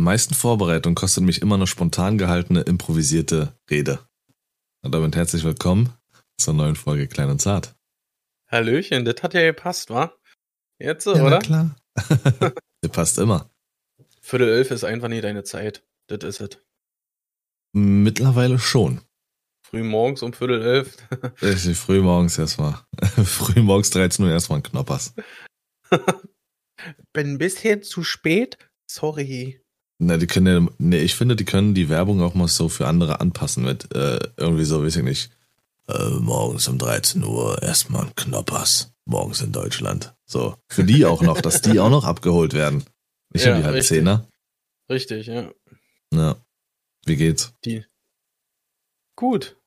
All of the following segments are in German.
Am meisten Vorbereitung kostet mich immer eine spontan gehaltene, improvisierte Rede. Und damit herzlich willkommen zur neuen Folge Klein und Zart. Hallöchen, das hat ja gepasst, wa? Jetzt, so, Ja, oder? na klar. Der passt immer. Viertel elf ist einfach nie deine Zeit. Das ist es. Mittlerweile schon. Früh morgens um Viertel elf. Richtig früh morgens erstmal. früh morgens 13 Uhr erstmal ein Knoppers. Bin ein bisschen zu spät. Sorry. Na, die können ja, nee, ich finde, die können die Werbung auch mal so für andere anpassen mit äh, irgendwie so, weiß ich nicht. Äh, morgens um 13 Uhr erstmal ein Knoppers. Morgens in Deutschland. So. Für die auch noch, dass die auch noch abgeholt werden. Nicht Ja, nur die halb richtig. Zehner. Richtig, ja. Ja. Wie geht's? Die. Gut.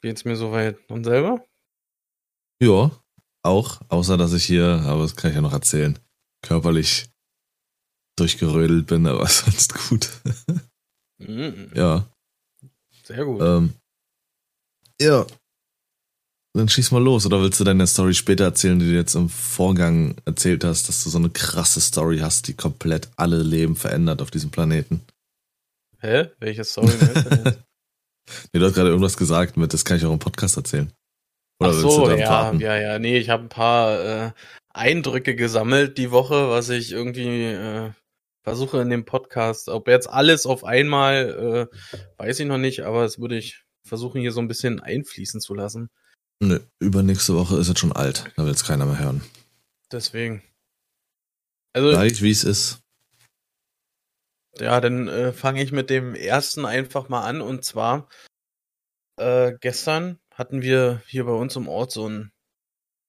Geht's mir soweit? Und selber? Ja, auch, außer dass ich hier, aber das kann ich ja noch erzählen, körperlich durchgerödelt bin, aber sonst gut. Mhm. ja. Sehr gut. Ähm, ja. Dann schieß mal los, oder willst du deine Story später erzählen, die du jetzt im Vorgang erzählt hast, dass du so eine krasse Story hast, die komplett alle Leben verändert auf diesem Planeten? Hä? Welche Story? Nee, du hast gerade irgendwas gesagt mit, das kann ich auch im Podcast erzählen. Oder Ach so, ja, warten? ja, ja. Nee, ich habe ein paar äh, Eindrücke gesammelt die Woche, was ich irgendwie äh, versuche in dem Podcast. Ob jetzt alles auf einmal, äh, weiß ich noch nicht, aber das würde ich versuchen, hier so ein bisschen einfließen zu lassen. Nö, übernächste Woche ist es schon alt, da will es keiner mehr hören. Deswegen. Also, Gleich wie es ist. ja, dann äh, fange ich mit dem ersten einfach mal an. Und zwar, äh, gestern hatten wir hier bei uns im Ort so ein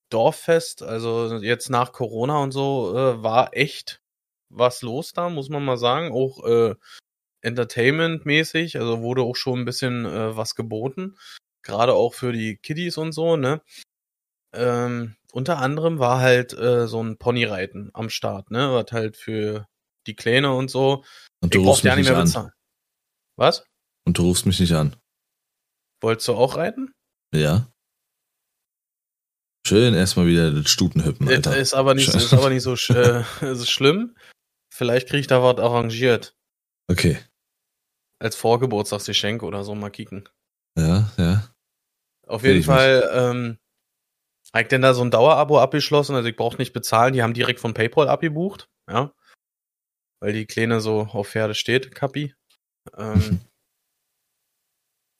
Dorffest. Also jetzt nach Corona und so äh, war echt was los da, muss man mal sagen. Auch äh, Entertainment-mäßig. Also wurde auch schon ein bisschen äh, was geboten. Gerade auch für die Kiddies und so, ne? Ähm, unter anderem war halt äh, so ein Ponyreiten am Start, ne? Was halt für die Kleine und so. Und du ich rufst mich ja nicht mehr an. bezahlen. Was? Und du rufst mich nicht an. Wolltest du auch reiten? Ja. Schön erstmal wieder das Stutenhüppen, Alter. Ist aber nicht, ist aber nicht so sch äh, schlimm. Vielleicht krieg ich da was arrangiert. Okay. Als Vorgeburtstagsgeschenk oder so, mal kicken. Ja, ja. Auf jeden Fall, ähm, hab ich denn da so ein Dauerabo abgeschlossen, also ich brauche nicht bezahlen, die haben direkt von PayPal abgebucht, ja. Weil die Kleine so auf Pferde steht, Kapi. Ähm,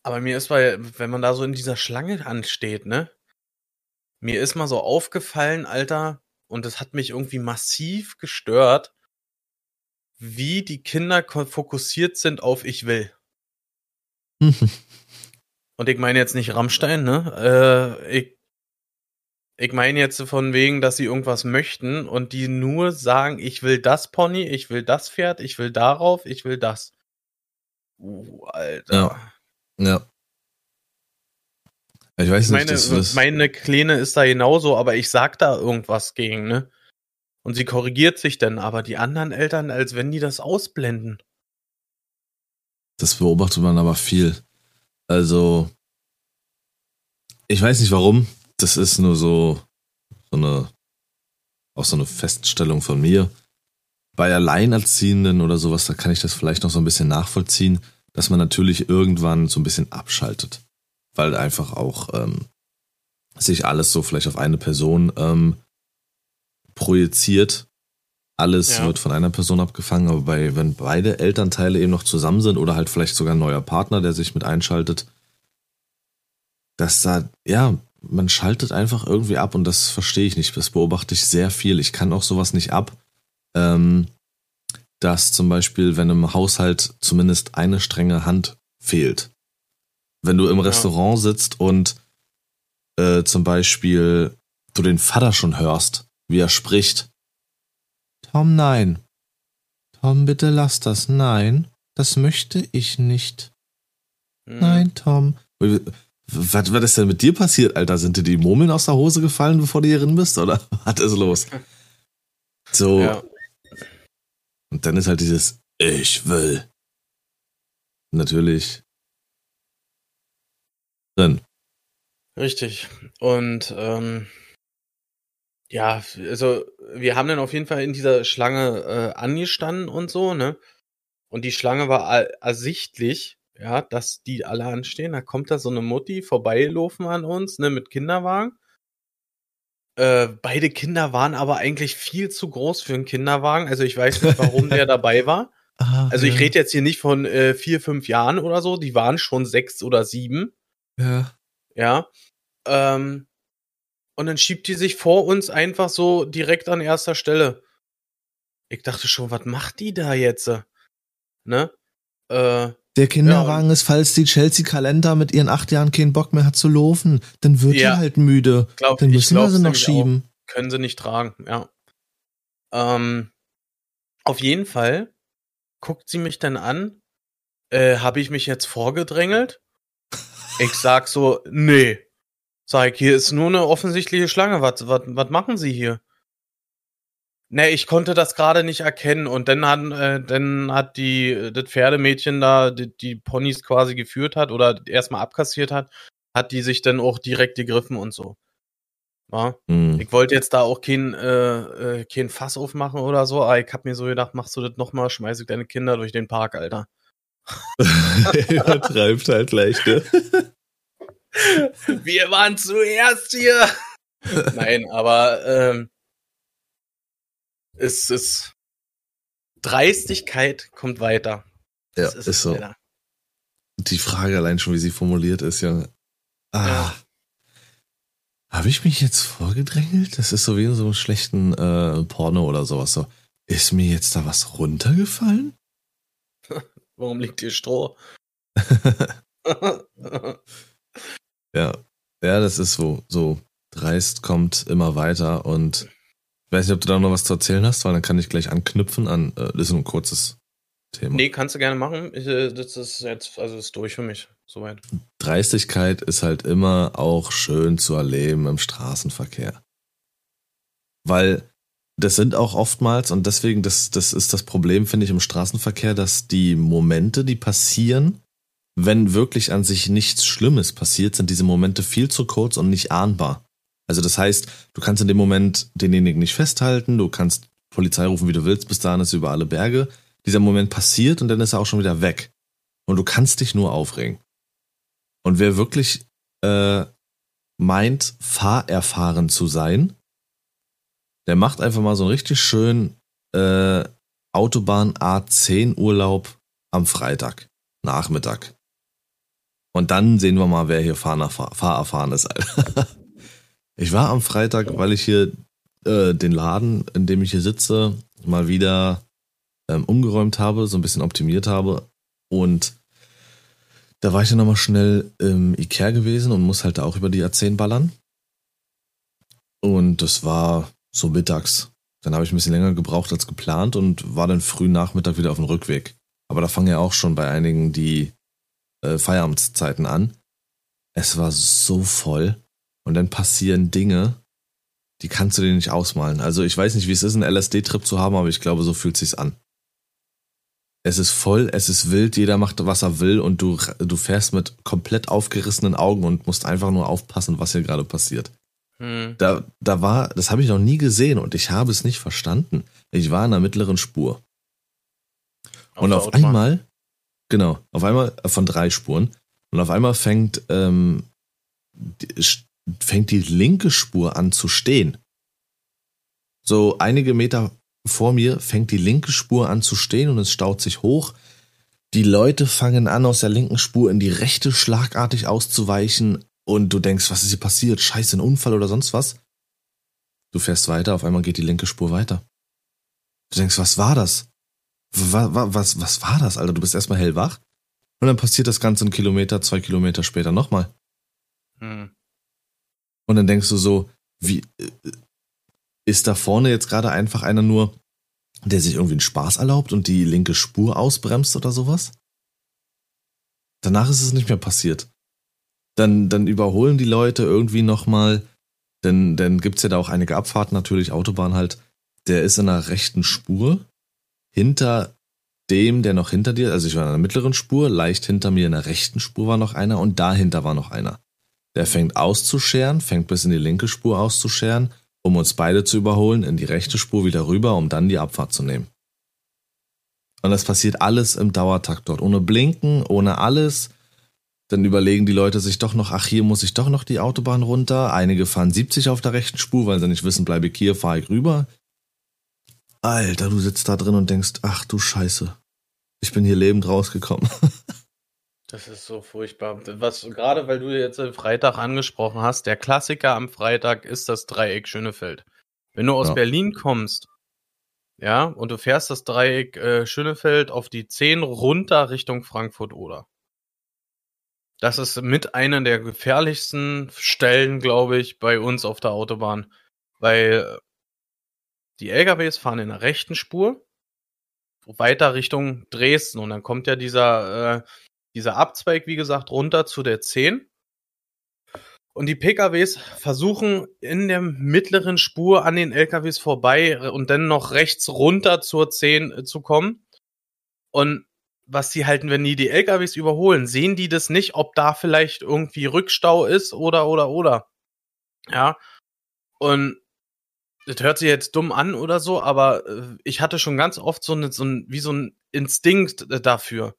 aber mir ist bei, wenn man da so in dieser Schlange ansteht, ne? Mir ist mal so aufgefallen, Alter, und das hat mich irgendwie massiv gestört, wie die Kinder fokussiert sind auf ich will. Und ich meine jetzt nicht Rammstein, ne? Äh, ich ich meine jetzt von wegen, dass sie irgendwas möchten und die nur sagen, ich will das Pony, ich will das Pferd, ich will darauf, ich will das. Uh, Alter. Ja. ja. Ich weiß Ich nicht, meine, das ist. meine Kleine ist da genauso, aber ich sag da irgendwas gegen, ne? Und sie korrigiert sich dann, aber die anderen Eltern, als wenn die das ausblenden. Das beobachtet man aber viel. Also, ich weiß nicht warum. Das ist nur so, so eine, auch so eine Feststellung von mir. Bei Alleinerziehenden oder sowas, da kann ich das vielleicht noch so ein bisschen nachvollziehen, dass man natürlich irgendwann so ein bisschen abschaltet. Weil einfach auch ähm, sich alles so vielleicht auf eine Person ähm, projiziert. Alles Ja. wird von einer Person abgefangen, aber bei, wenn beide Elternteile eben noch zusammen sind oder halt vielleicht sogar ein neuer Partner, der sich mit einschaltet, dass da, ja, man schaltet einfach irgendwie ab und das verstehe ich nicht. Das beobachte ich sehr viel. Ich kann auch sowas nicht ab, ähm, dass zum Beispiel, wenn im Haushalt zumindest eine strenge Hand fehlt. Wenn du im Ja. Restaurant sitzt und äh, zum Beispiel du den Vater schon hörst, wie er spricht. Tom, nein. Tom, bitte lass das. Nein, das möchte ich nicht. Hm. Nein, Tom. Was, was ist denn mit dir passiert, Alter? Sind dir die Murmeln aus der Hose gefallen, bevor du hier drin bist, oder? Was ist los? So, Ja. und dann ist halt dieses Ich will. Natürlich. Drin. Richtig. Und ähm, ja, also wir haben dann auf jeden Fall in dieser Schlange äh, angestanden und so, ne? und die Schlange war ersichtlich, ja, dass die alle anstehen. Da kommt da so eine Mutti vorbeigelaufen an uns, ne, mit Kinderwagen. Äh, beide Kinder waren aber eigentlich viel zu groß für einen Kinderwagen. Also ich weiß nicht, warum der dabei war. Ah, also ich ja. rede jetzt hier nicht von äh, vier, fünf Jahren oder so. Die waren schon sechs oder sieben. Ja. Ja. Ähm, und dann schiebt die sich vor uns einfach so direkt an erster Stelle. Ich dachte schon, was macht die da jetzt? Ne? Äh, der Kinderwagen ja, ist, falls die Chelsea Kalender mit ihren acht Jahren keinen Bock mehr hat zu laufen, dann wird ja, die halt müde. Glaub, dann müssen wir sie noch schieben. Auch. Können sie nicht tragen, ja. Ähm, auf jeden Fall guckt sie mich dann an. Äh, Habe ich mich jetzt vorgedrängelt? Ich sag so, nee. Sag, hier ist nur eine offensichtliche Schlange. Was, was, was machen Sie hier? Ne, ich konnte das gerade nicht erkennen und dann hat, äh, dann hat die das Pferdemädchen da die, die Ponys quasi geführt hat oder erstmal abkassiert hat, hat die sich dann auch direkt gegriffen und so. Ja? Mhm. Ich wollte jetzt da auch kein, äh, äh, kein Fass aufmachen oder so, aber ich hab mir so gedacht, machst du das nochmal, schmeiß ich deine Kinder durch den Park, Alter. Übertreibt halt leicht, ne? Wir waren zuerst hier. Nein, aber ähm, es ist Dreistigkeit kommt weiter. Ja, ist, ist, so. Weiter. Die Frage allein schon, wie sie formuliert ist, ja. Ah. Ja. Habe ich mich jetzt vorgedrängelt? Das ist so wie in so einem schlechten äh, Porno oder sowas. So, ist mir jetzt da was runtergefallen? Warum liegt hier Stroh? ja. Ja, das ist so, so dreist kommt immer weiter und weiß nicht, ob du da noch was zu erzählen hast, weil dann kann ich gleich anknüpfen an, äh, das ist ein kurzes Thema. Nee, kannst du gerne machen. Ich, äh, das ist jetzt, also ist durch für mich, soweit. Dreistigkeit ist halt immer auch schön zu erleben im Straßenverkehr. Weil das sind auch oftmals, und deswegen, das, das ist das Problem, finde ich, im Straßenverkehr, dass die Momente, die passieren, wenn wirklich an sich nichts Schlimmes passiert, sind diese Momente viel zu kurz und nicht ahnbar. Also das heißt, du kannst in dem Moment denjenigen nicht festhalten, du kannst Polizei rufen, wie du willst, bis dahin ist über alle Berge. Dieser Moment passiert und dann ist er auch schon wieder weg. Und du kannst dich nur aufregen. Und wer wirklich äh, meint, fahrerfahren zu sein, der macht einfach mal so einen richtig schönen äh, Autobahn A10 Urlaub am Freitag, Nachmittag. Und dann sehen wir mal, wer hier fahrerfahren ist, Alter. Ich war am Freitag, weil ich hier äh, den Laden, in dem ich hier sitze, mal wieder ähm, umgeräumt habe, so ein bisschen optimiert habe. Und da war ich dann nochmal schnell im Ikea gewesen und muss halt auch über die A10 ballern. Und das war so mittags. Dann habe ich ein bisschen länger gebraucht als geplant und war dann früh Nachmittag wieder auf dem Rückweg. Aber da fangen ja auch schon bei einigen die äh, Feierabendszeiten an. Es war so voll. Und dann passieren Dinge, die kannst du dir nicht ausmalen. Also ich weiß nicht, wie es ist, einen LSD-Trip zu haben, aber ich glaube, so fühlt sich's an. Es ist voll, es ist wild, jeder macht, was er will und du, du fährst mit komplett aufgerissenen Augen und musst einfach nur aufpassen, was hier gerade passiert. Hm. Da, da war, das habe ich noch nie gesehen und ich habe es nicht verstanden. Ich war in der mittleren Spur. Auf und auf einmal, genau, auf einmal äh, von drei Spuren und auf einmal fängt ähm, fängt die linke Spur an zu stehen. So einige Meter vor mir fängt die linke Spur an zu stehen und es staut sich hoch. Die Leute fangen an, aus der linken Spur in die rechte schlagartig auszuweichen und du denkst, was ist hier passiert? Scheiße, ein Unfall oder sonst was? Du fährst weiter, auf einmal geht die linke Spur weiter. Du denkst, was war das? Was, was, was war das, Alter? Du bist erstmal hellwach und dann passiert das Ganze einen Kilometer, zwei Kilometer später nochmal. Hm. Und dann denkst du so, wie äh, ist da vorne jetzt gerade einfach einer nur, der sich irgendwie einen Spaß erlaubt und die linke Spur ausbremst oder sowas? Danach ist es nicht mehr passiert. Dann, dann überholen die Leute irgendwie nochmal, denn dann gibt's ja da auch einige Abfahrten, natürlich Autobahn halt. Der ist in einer rechten Spur. Hinter dem, der noch hinter dir, also ich war in einer mittleren Spur, leicht hinter mir in der rechten Spur war noch einer und dahinter war noch einer. Der fängt auszuscheren, fängt bis in die linke Spur auszuscheren, um uns beide zu überholen, in die rechte Spur wieder rüber, um dann die Abfahrt zu nehmen. Und das passiert alles im Dauertakt dort. Ohne Blinken, ohne alles. Dann überlegen die Leute sich doch noch, ach, hier muss ich doch noch die Autobahn runter. Einige fahren 70 auf der rechten Spur, weil sie nicht wissen, bleibe ich hier, fahre ich rüber. Alter, du sitzt da drin und denkst, ach du Scheiße. Ich bin hier lebend rausgekommen. Das ist so furchtbar. Was, gerade weil du jetzt Freitag angesprochen hast, der Klassiker am Freitag ist das Dreieck Schönefeld. Wenn du aus ja. Berlin kommst, ja, und du fährst das Dreieck äh, Schönefeld auf die 10 runter Richtung Frankfurt oder. Das ist mit einer der gefährlichsten Stellen, glaube ich, bei uns auf der Autobahn. Weil die LKWs fahren in der rechten Spur weiter Richtung Dresden und dann kommt ja dieser, äh, dieser Abzweig, wie gesagt, runter zu der 10. Und die PKWs versuchen in der mittleren Spur an den LKWs vorbei und dann noch rechts runter zur 10 äh, zu kommen. Und was die halten, wenn die die LKWs überholen, sehen die das nicht, ob da vielleicht irgendwie Rückstau ist oder, oder, oder. Ja. Und das hört sich jetzt dumm an oder so, aber äh, ich hatte schon ganz oft so, eine, so ein, wie so ein Instinkt äh, dafür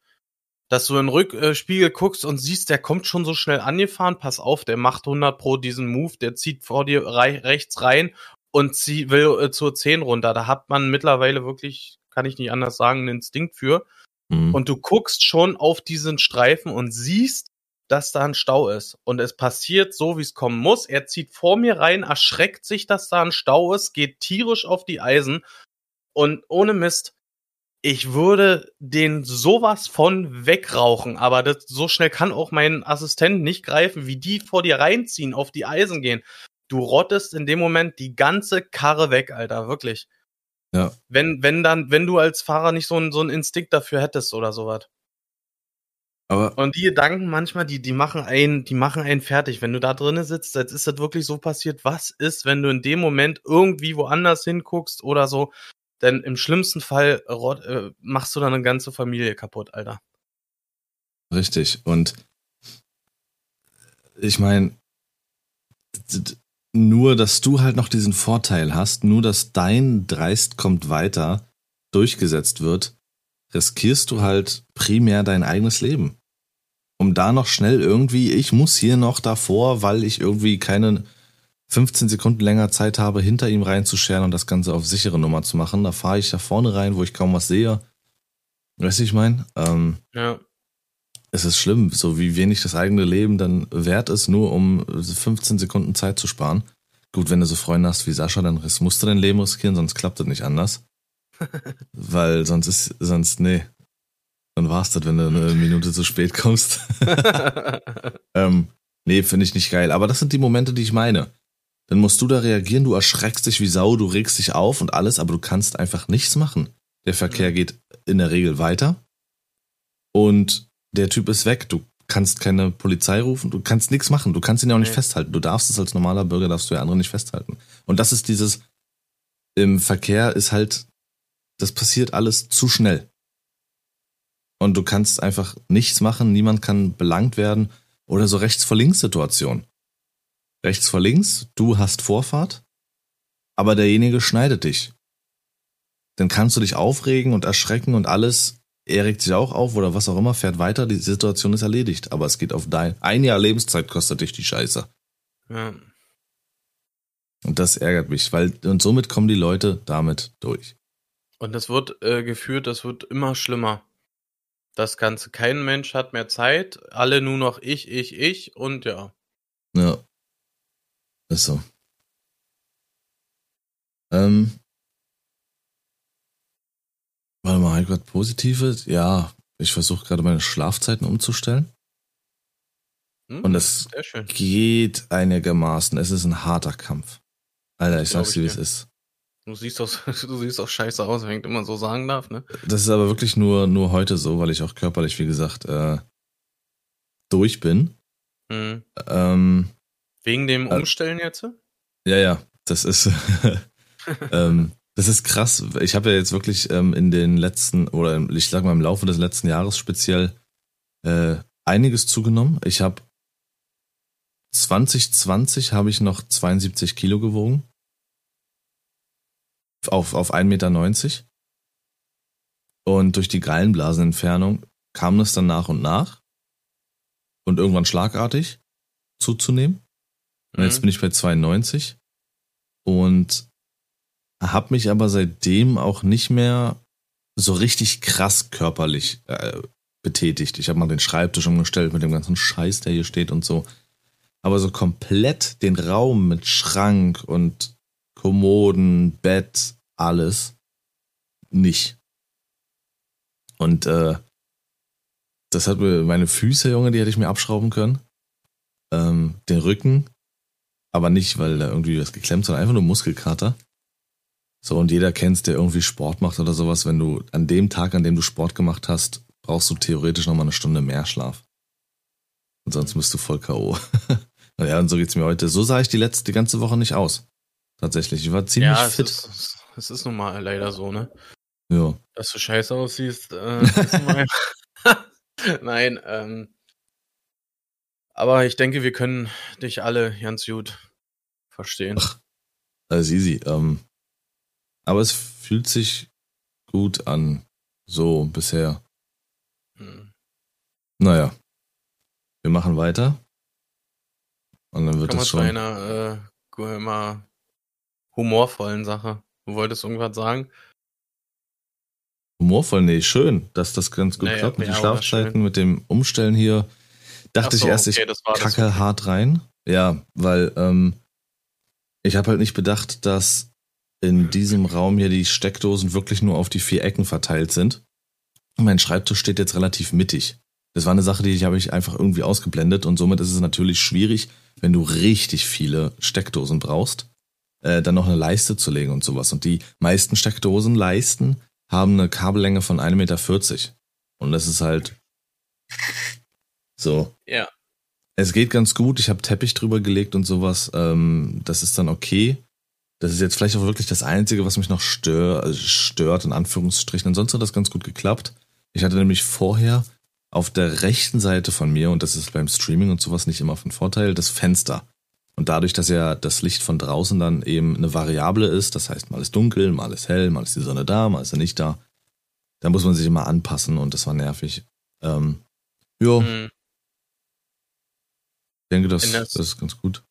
dass du in den Rückspiegel guckst und siehst, der kommt schon so schnell angefahren, pass auf, der macht 100 pro diesen Move, der zieht vor dir rei rechts rein und zieh, will äh, zur 10 runter. Da hat man mittlerweile wirklich, kann ich nicht anders sagen, einen Instinkt für. Mhm. Und du guckst schon auf diesen Streifen und siehst, dass da ein Stau ist. Und es passiert so, wie es kommen muss. Er zieht vor mir rein, erschreckt sich, dass da ein Stau ist, geht tierisch auf die Eisen. Und ohne Mist, ich würde den sowas von wegrauchen, aber das, so schnell kann auch mein Assistent nicht greifen, wie die vor dir reinziehen, auf die Eisen gehen. Du rottest in dem Moment die ganze Karre weg, Alter, wirklich. Ja. Wenn, wenn dann, wenn du als Fahrer nicht so, ein, so einen Instinkt dafür hättest oder sowas. Aber und die Gedanken manchmal, die, die machen einen, die machen einen fertig. Wenn du da drinnen sitzt, jetzt ist das wirklich so passiert. Was ist, wenn du in dem Moment irgendwie woanders hinguckst oder so? Denn im schlimmsten Fall äh, machst du dann eine ganze Familie kaputt, Alter. Richtig. Und ich meine, nur, dass du halt noch diesen Vorteil hast, nur, dass dein Dreist kommt weiter durchgesetzt wird, riskierst du halt primär dein eigenes Leben. Um da noch schnell irgendwie, ich muss hier noch davor, weil ich irgendwie keine 15 Sekunden länger Zeit habe, hinter ihm reinzuscheren und das Ganze auf sichere Nummer zu machen. Da fahre ich da vorne rein, wo ich kaum was sehe. Weißt du, ich meine? Ähm, ja. Es ist schlimm, so wie wenig das eigene Leben dann wert ist, nur um 15 Sekunden Zeit zu sparen. Gut, wenn du so Freunde hast wie Sascha, dann musst du dein Leben riskieren, sonst klappt das nicht anders. Weil sonst ist, sonst, nee. Dann war's das, wenn du eine Minute zu spät kommst. ähm, nee, finde ich nicht geil. Aber das sind die Momente, die ich meine dann musst du da reagieren, du erschreckst dich wie Sau, du regst dich auf und alles, aber du kannst einfach nichts machen. Der Verkehr geht in der Regel weiter und der Typ ist weg. Du kannst keine Polizei rufen, du kannst nichts machen, du kannst ihn ja auch nicht nee. festhalten. Du darfst es als normaler Bürger, darfst du ja andere nicht festhalten. Und das ist dieses, im Verkehr ist halt, das passiert alles zu schnell. Und du kannst einfach nichts machen, niemand kann belangt werden oder so rechts vor links Situation rechts vor links, du hast Vorfahrt, aber derjenige schneidet dich. Dann kannst du dich aufregen und erschrecken und alles. Er regt sich auch auf oder was auch immer, fährt weiter, die Situation ist erledigt. Aber es geht auf dein, ein Jahr Lebenszeit kostet dich die Scheiße. Ja. Und das ärgert mich, weil, und somit kommen die Leute damit durch. Und das wird äh, geführt, das wird immer schlimmer. Das Ganze, kein Mensch hat mehr Zeit, alle nur noch ich, ich, ich und ja. Ja. Ist so. Ähm. Warte mal, ich gerade Positives? Ja, ich versuche gerade meine Schlafzeiten umzustellen. Hm, Und es geht einigermaßen. Es ist ein harter Kampf. Alter, ich sag's dir, wie es ist. Du siehst doch, du siehst doch scheiße aus, wenn ich immer so sagen darf, ne? Das ist aber wirklich nur, nur heute so, weil ich auch körperlich, wie gesagt, äh, durch bin. Mhm. Ähm, Wegen dem äh, Umstellen jetzt? Ja, ja, das ist, ähm, das ist krass. Ich habe ja jetzt wirklich ähm, in den letzten, oder ich sag mal im Laufe des letzten Jahres speziell, äh, einiges zugenommen. Ich habe 2020 habe ich noch 72 Kilo gewogen. Auf, auf 1,90 Meter. Und durch die Gallenblasenentfernung kam es dann nach und nach und irgendwann schlagartig zuzunehmen. Und jetzt Mhm. bin ich bei 92 und habe mich aber seitdem auch nicht mehr so richtig krass körperlich äh, betätigt. Ich habe mal den Schreibtisch umgestellt mit dem ganzen Scheiß, der hier steht und so. Aber so komplett den Raum mit Schrank und Kommoden, Bett, alles nicht. Und äh, das hat mir meine Füße, Junge, die hätte ich mir abschrauben können. Ähm, den Rücken, aber nicht, weil da irgendwie was geklemmt, sondern einfach nur Muskelkater. So, und jeder kennt's, der irgendwie Sport macht oder sowas. Wenn du an dem Tag, an dem du Sport gemacht hast, brauchst du theoretisch nochmal eine Stunde mehr Schlaf. Und sonst bist du voll K.O. Ja, und so geht's mir heute. So sah ich die letzte, die ganze Woche nicht aus. Tatsächlich. Ich war ziemlich ja, es fit. ist, es ist nun mal leider so, ne? Ja. Dass du scheiße aussiehst. Äh, Nein, ähm. Aber ich denke, wir können dich alle ganz gut verstehen. Ach. Alles easy. Ähm, aber es fühlt sich gut an. So bisher. Hm. Naja. Wir machen weiter. Und dann wird es zu schon. einer äh, immer humorvollen Sache. Du wolltest irgendwas sagen? Humorvoll, nee, schön, dass das ganz gut Naja, klappt mit ja, den Schlafzeiten, mit dem Umstellen hier. Dachte Ach so, ich erst, okay, ich kacke hart rein. Ja, weil ähm, ich habe halt nicht bedacht, dass in diesem Raum hier die Steckdosen wirklich nur auf die vier Ecken verteilt sind. Und mein Schreibtisch steht jetzt relativ mittig. Das war eine Sache, die ich habe ich einfach irgendwie ausgeblendet und somit ist es natürlich schwierig, wenn du richtig viele Steckdosen brauchst, äh, dann noch eine Leiste zu legen und sowas. Und die meisten Steckdosenleisten haben eine Kabellänge von 1,40 Meter. Und das ist halt so. Ja. Es geht ganz gut. Ich habe Teppich drüber gelegt und sowas. Ähm, das ist dann okay. Das ist jetzt vielleicht auch wirklich das Einzige, was mich noch stör, also stört, in Anführungsstrichen. Ansonsten hat das ganz gut geklappt. Ich hatte nämlich vorher auf der rechten Seite von mir, und das ist beim Streaming und sowas nicht immer von Vorteil, das Fenster. Und dadurch, dass ja das Licht von draußen dann eben eine Variable ist, das heißt, mal ist dunkel, mal ist hell, mal ist die Sonne da, mal ist sie nicht da, da muss man sich immer anpassen und das war nervig. Ähm, ja, Hm. ich denke, das, Änderst- das ist ganz gut.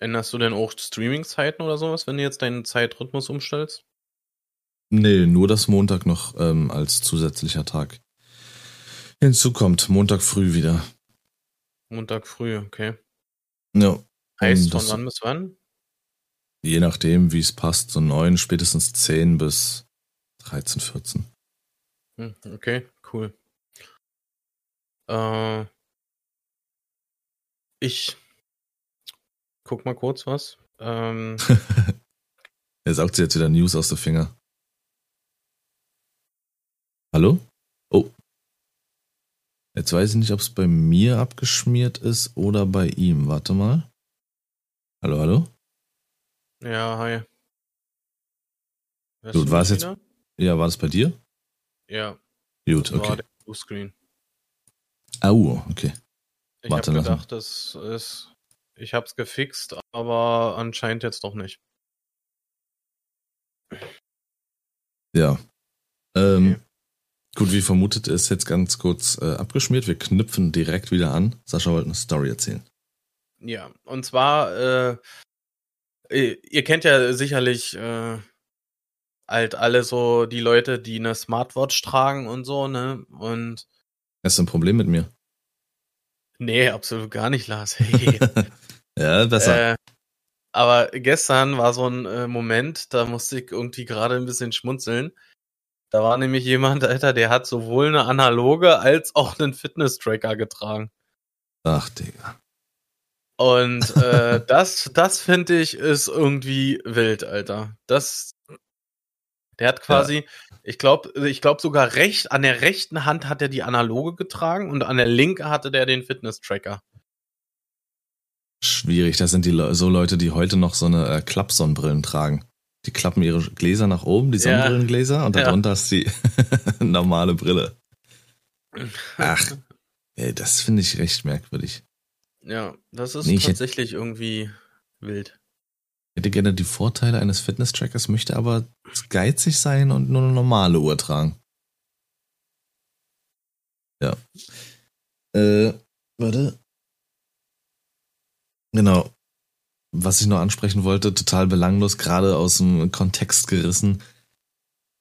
Änderst du denn auch Streaming-Zeiten oder sowas, wenn du jetzt deinen Zeitrhythmus umstellst? Nee, nur dass Montag noch ähm, als zusätzlicher Tag hinzukommt. Montag früh wieder. Montag früh, okay. Ja. Heißt Ähm, von wann bis wann? Je nachdem, wie es passt, so neun, spätestens zehn bis 13, 14. Hm, okay, cool. Äh, ich guck mal kurz was. Ähm, Er saugt sich jetzt wieder News aus der Finger. Hallo? Oh. Jetzt weiß ich nicht, ob es bei mir abgeschmiert ist oder bei ihm. Warte mal. Hallo, hallo? ja, hi. Hörst Du mich warst jetzt-? Ja, war das bei dir? Ja, Gut, das war okay. der Bluescreen. Au, okay. Ich habe gedacht, das ist. Ich hab's gefixt, aber anscheinend jetzt doch nicht. Ja. Ähm, Okay. Gut, wie vermutet ist jetzt ganz kurz äh, abgeschmiert. Wir knüpfen direkt wieder an. Sascha wollte eine Story erzählen. Ja, und zwar, äh, ihr ihr kennt ja sicherlich äh, halt alle so die Leute, die eine Smartwatch tragen und so, ne? Und Hast du ein Problem mit mir? nee, absolut gar nicht, Lars. Hey. ja, besser. äh, aber gestern war so ein äh, Moment, da musste ich irgendwie gerade ein bisschen schmunzeln. Da war nämlich jemand, Alter, der hat sowohl eine analoge als auch einen Fitness-Tracker getragen. Ach, Digga. Und äh, das, das finde ich, ist irgendwie wild, Alter. Das, der hat quasi, ich glaube, ich glaube sogar recht, an der rechten Hand hat er die analoge getragen und an der linken hatte der den Fitness-Tracker. Schwierig. Das sind die Le so Leute, die heute noch so eine äh, Klappsonnenbrillen tragen. Die klappen ihre Gläser nach oben, die Ja. Sonnenbrillengläser, und Ja. darunter ist die normale Brille. Ach, ey, das finde ich recht merkwürdig. Ja, das ist Nee, tatsächlich irgendwie wild. Ich hätte gerne die Vorteile eines Fitness-Trackers, möchte aber geizig sein und nur eine normale Uhr tragen. Ja. Äh, warte. Genau. Was ich noch ansprechen wollte, total belanglos, gerade aus dem Kontext gerissen,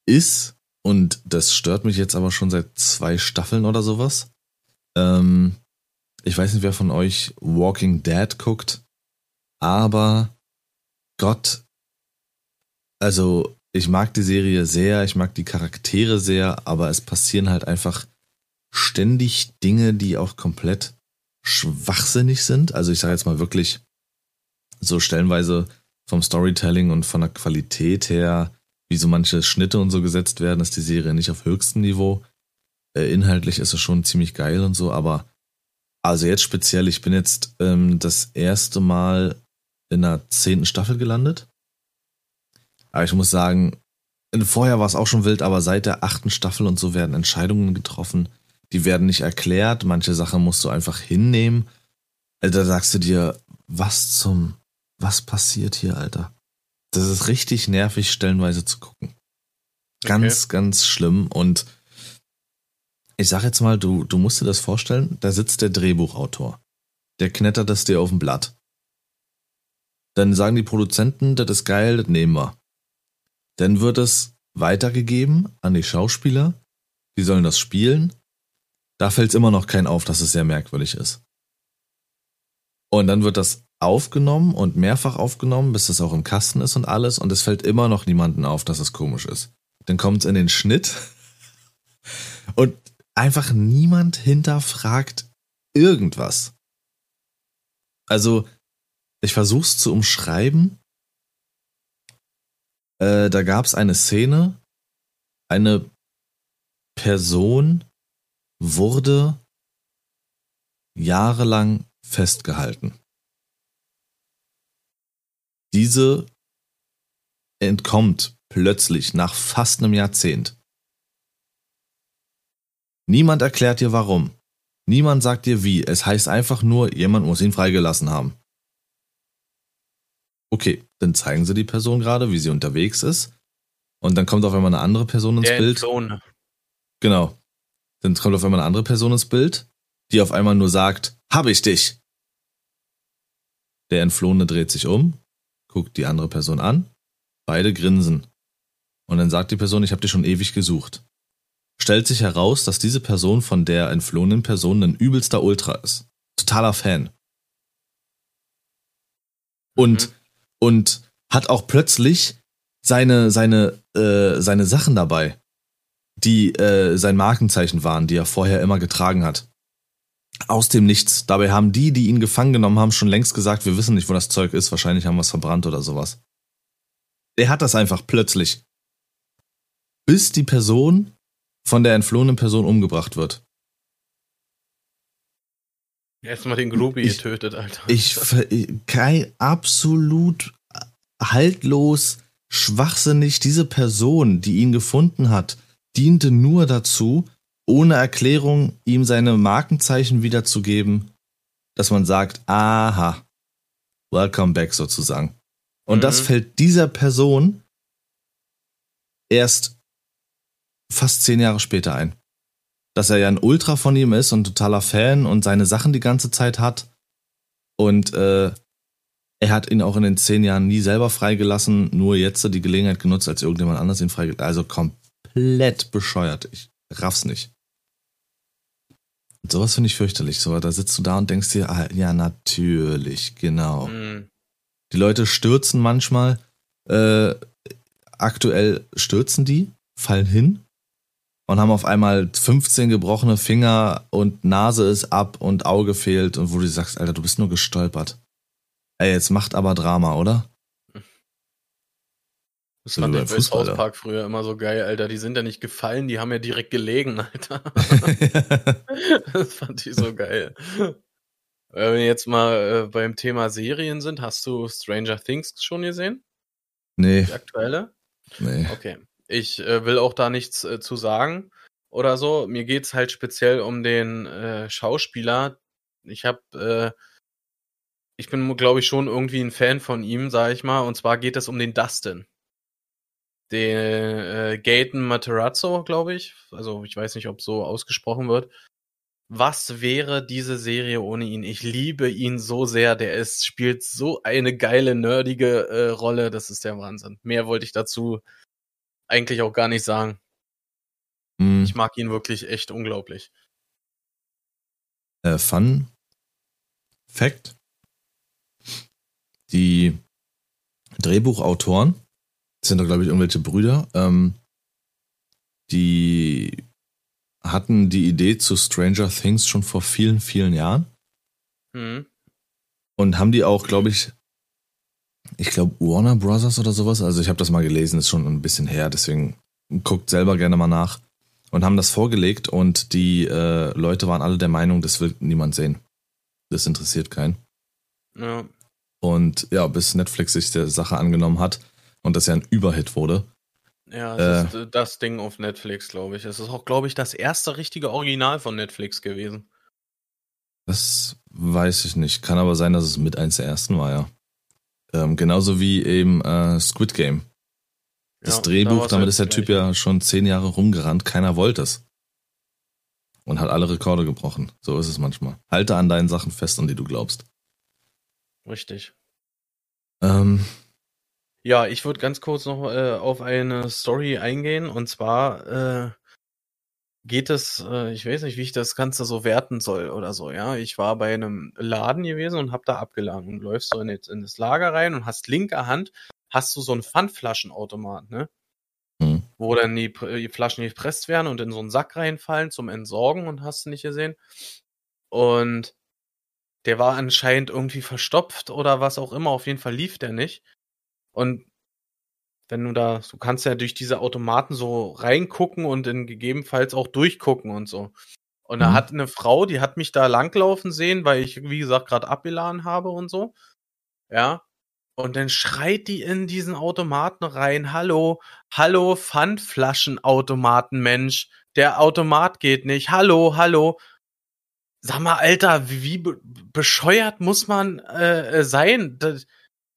ist, und das stört mich jetzt aber schon seit zwei Staffeln oder sowas. Ähm, ich weiß nicht, wer von euch Walking Dead guckt, aber Gott, also ich mag die Serie sehr, ich mag die Charaktere sehr, aber es passieren halt einfach ständig Dinge, die auch komplett schwachsinnig sind. Also ich sage jetzt mal wirklich so stellenweise vom Storytelling und von der Qualität her, wie so manche Schnitte und so gesetzt werden, ist die Serie nicht auf höchstem Niveau. Äh, inhaltlich ist es schon ziemlich geil und so, aber also jetzt speziell, ich bin jetzt ähm, das erste Mal in der zehnten Staffel gelandet. Aber ich muss sagen, vorher war es auch schon wild, aber seit der achten Staffel und so werden Entscheidungen getroffen, die werden nicht erklärt, manche Sachen musst du einfach hinnehmen. Also da sagst du dir, was zum, was passiert hier, Alter? Das ist richtig nervig, stellenweise zu gucken. Ganz, okay. ganz schlimm. Und ich sag jetzt mal, du, du musst dir das vorstellen, da sitzt der Drehbuchautor. Der knettert das dir auf dem Blatt. Dann sagen die Produzenten, das ist geil, das nehmen wir. Dann wird es weitergegeben an die Schauspieler. Die sollen das spielen. Da fällt es immer noch kein auf, dass es sehr merkwürdig ist. Und dann wird das aufgenommen und mehrfach aufgenommen, bis es auch im Kasten ist und alles. Und es fällt immer noch niemanden auf, dass es komisch ist. Dann kommt es in den Schnitt und einfach niemand hinterfragt irgendwas. Also, ich versuch's zu umschreiben. Äh, da gab es eine Szene, eine Person wurde jahrelang festgehalten. Diese entkommt plötzlich nach fast einem Jahrzehnt. Niemand erklärt dir warum. Niemand sagt dir wie. Es heißt einfach nur, jemand muss ihn freigelassen haben. Okay, dann zeigen sie die Person gerade, wie sie unterwegs ist. Und dann kommt auf einmal eine andere Person ins Der Bild. Entflohene. Genau. Dann kommt auf einmal eine andere Person ins Bild, die auf einmal nur sagt, hab ich dich. Der Entflohene dreht sich um, guckt die andere Person an, beide grinsen. Und dann sagt die Person, ich habe dich schon ewig gesucht. Stellt sich heraus, dass diese Person von der entflohenen Person ein übelster Ultra ist. Totaler Fan. Und, mhm. und hat auch plötzlich seine, seine, äh, seine Sachen dabei die äh, sein Markenzeichen waren, die er vorher immer getragen hat. Aus dem Nichts. Dabei haben die, die ihn gefangen genommen haben, schon längst gesagt, wir wissen nicht, wo das Zeug ist. Wahrscheinlich haben wir es verbrannt oder sowas. Er hat das einfach plötzlich. Bis die Person von der entflohenen Person umgebracht wird. Erstmal den Groupie getötet, Alter. Ich, kein absolut haltlos, schwachsinnig, diese Person, die ihn gefunden hat, diente nur dazu, ohne Erklärung ihm seine Markenzeichen wiederzugeben, dass man sagt, aha, welcome back sozusagen. Und mhm. das fällt dieser Person erst fast zehn Jahre später ein. Dass er ja ein Ultra von ihm ist und totaler Fan und seine Sachen die ganze Zeit hat. Und äh, er hat ihn auch in den zehn Jahren nie selber freigelassen, nur jetzt die Gelegenheit genutzt, als irgendjemand anders ihn freigelassen Also kommt komplett bescheuert. Ich raff's nicht. Und sowas finde ich fürchterlich. So, da sitzt du da und denkst dir, ah, ja, natürlich, genau. Mhm. Die Leute stürzen manchmal. Äh, aktuell stürzen die, fallen hin und haben auf einmal 15 gebrochene Finger und Nase ist ab und Auge fehlt und wo du sagst, Alter, du bist nur gestolpert. Ey, jetzt macht aber Drama, oder? Das fand ich bei South Park früher immer so geil, Alter. Die sind ja nicht gefallen, die haben ja direkt gelegen, Alter. das fand ich so geil. Wenn wir jetzt mal äh, beim Thema Serien sind, hast du Stranger Things schon gesehen? Nee. Die aktuelle? Nee. Okay. Ich äh, will auch da nichts äh, zu sagen oder so. Mir geht's halt speziell um den äh, Schauspieler. Ich hab, äh, ich bin, glaube ich, schon irgendwie ein Fan von ihm, sag ich mal. Und zwar geht es um den Dustin den äh, Gaten Materazzo, glaube ich. Also ich weiß nicht, ob so ausgesprochen wird. was wäre diese Serie ohne ihn? Ich liebe ihn so sehr. Der ist, spielt so eine geile, nerdige äh, Rolle. Das ist der Wahnsinn. Mehr wollte ich dazu eigentlich auch gar nicht sagen. Hm. Ich mag ihn wirklich echt unglaublich. Äh, Fun Fact. Die Drehbuchautoren sind doch, glaube ich, irgendwelche Brüder. Ähm, die hatten die Idee zu Stranger Things schon vor vielen, vielen Jahren. Mhm. Und haben die auch, glaube ich, ich glaube Warner Brothers oder sowas. Also ich habe das mal gelesen, ist schon ein bisschen her, deswegen guckt selber gerne mal nach. Und haben das vorgelegt und die äh, Leute waren alle der Meinung, das will niemand sehen. Das interessiert keinen. Ja. Und ja, bis Netflix sich der Sache angenommen hat und das ja ein Überhit wurde. Ja, das ist äh, das Ding auf Netflix, glaube ich. Es ist auch, glaube ich, das erste richtige Original von Netflix gewesen. Das weiß ich nicht. Kann aber sein, dass es mit eins der ersten war, ja. Ähm, genauso wie eben äh, Squid Game. Das Ja, Drehbuch, da damit ist der Typ gleich. ja schon zehn Jahre rumgerannt, keiner wollte es. Und hat alle Rekorde gebrochen. So ist es manchmal. Halte an deinen Sachen fest, an die du glaubst. Richtig. Ähm, Ja, ich würde ganz kurz noch äh, auf eine Story eingehen. Und zwar äh, geht es, äh, ich weiß nicht, wie ich das Ganze so werten soll oder so. Ja, ich war bei einem Laden gewesen und habe da abgeladen und läufst so in, in das Lager rein und hast linker Hand hast du so einen Pfandflaschenautomat, ne? hm. wo dann die, Pr- die Flaschen gepresst werden und in so einen Sack reinfallen zum Entsorgen und hast du nicht gesehen. Und der war anscheinend irgendwie verstopft oder was auch immer. Auf jeden Fall lief der nicht. Und wenn du da, du kannst ja durch diese Automaten so reingucken und in gegebenenfalls auch durchgucken und so. Und da Mhm. hat eine Frau, die hat mich da langlaufen sehen, weil ich, wie gesagt, gerade abgeladen habe und so. Ja. Und dann schreit die in diesen Automaten rein, hallo, hallo, Pfandflaschenautomaten, Mensch, der Automat geht nicht, hallo, hallo. Sag mal, Alter, wie, wie be bescheuert muss man äh, äh, sein? Das,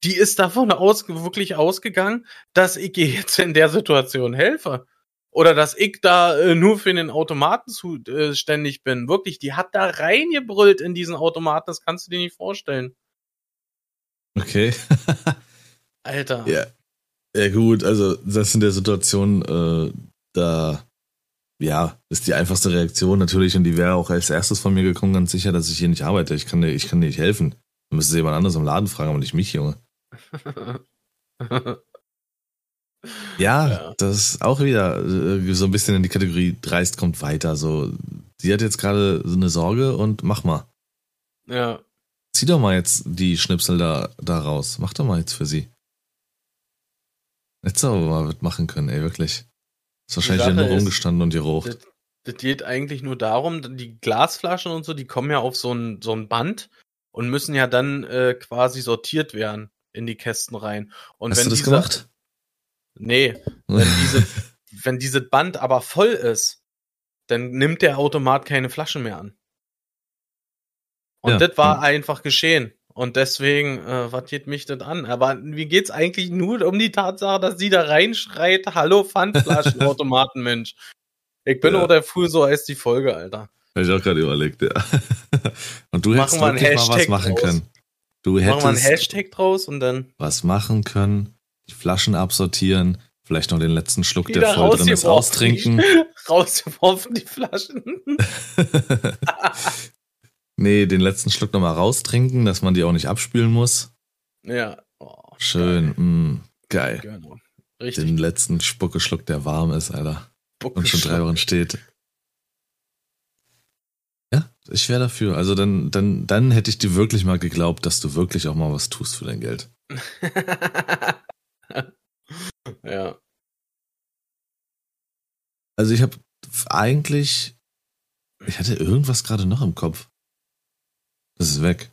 die ist davon aus, wirklich ausgegangen, dass ich ihr jetzt in der Situation helfe. Oder dass ich da äh, nur für den Automaten zuständig bin. Wirklich, die hat da reingebrüllt in diesen Automaten, das kannst du dir nicht vorstellen. Okay. Alter. ja. Ja, gut, also das in der Situation, äh, da, ja, ist die einfachste Reaktion natürlich und die wäre auch als erstes von mir gekommen, ganz sicher, dass ich hier nicht arbeite. Ich kann dir, ich kann dir nicht helfen. Du müsstest jemand anderes im Laden fragen, aber nicht mich, Junge. Ja, Ja. das ist auch wieder äh, so ein bisschen in die Kategorie dreist kommt weiter. So, sie hat jetzt gerade so eine Sorge und mach mal. ja. Zieh doch mal jetzt die Schnipsel da, da raus. Mach doch mal jetzt für sie. Du aber mal was machen können, ey, wirklich. Ist wahrscheinlich ja nur rumgestanden und geraucht. Das, das geht eigentlich nur darum, die Glasflaschen und so, die kommen ja auf so ein, so ein Band und müssen ja dann äh, quasi sortiert werden in die Kästen rein. Und Hast wenn du das diese, gemacht? Nee, wenn diese, wenn dieses Band aber voll ist, dann nimmt der Automat keine Flaschen mehr an. Und Ja, das war ja. einfach geschehen. Und deswegen, äh, was geht mich das an? Aber mir geht's eigentlich nur um die Tatsache, dass sie da reinschreit, hallo Pfandflaschenautomaten, Mensch. Ich bin Ja. oder früh so als die Folge, Alter. Hab ich auch gerade überlegt, ja. Und du hättest Machen einen wirklich mal was machen draus. können. Du Machen wir einen hättest Hashtag draus und dann was machen können, die Flaschen absortieren, vielleicht noch den letzten Schluck, der voll drin ist, austrinken. rausgeworfen, die Flaschen. nee, den letzten Schluck nochmal raustrinken, dass man die auch nicht abspülen muss. ja. Oh, Schön, mm, geil. geil. Genau. Richtig. Den letzten Spuckeschluck, der warm ist, Alter. Und schon drei. Wochen steht. Ich wäre dafür. Also dann, dann, dann hätte ich dir wirklich mal geglaubt, dass du wirklich auch mal was tust für dein Geld. ja. Also ich habe eigentlich, ich hatte irgendwas gerade noch im Kopf. Das ist weg.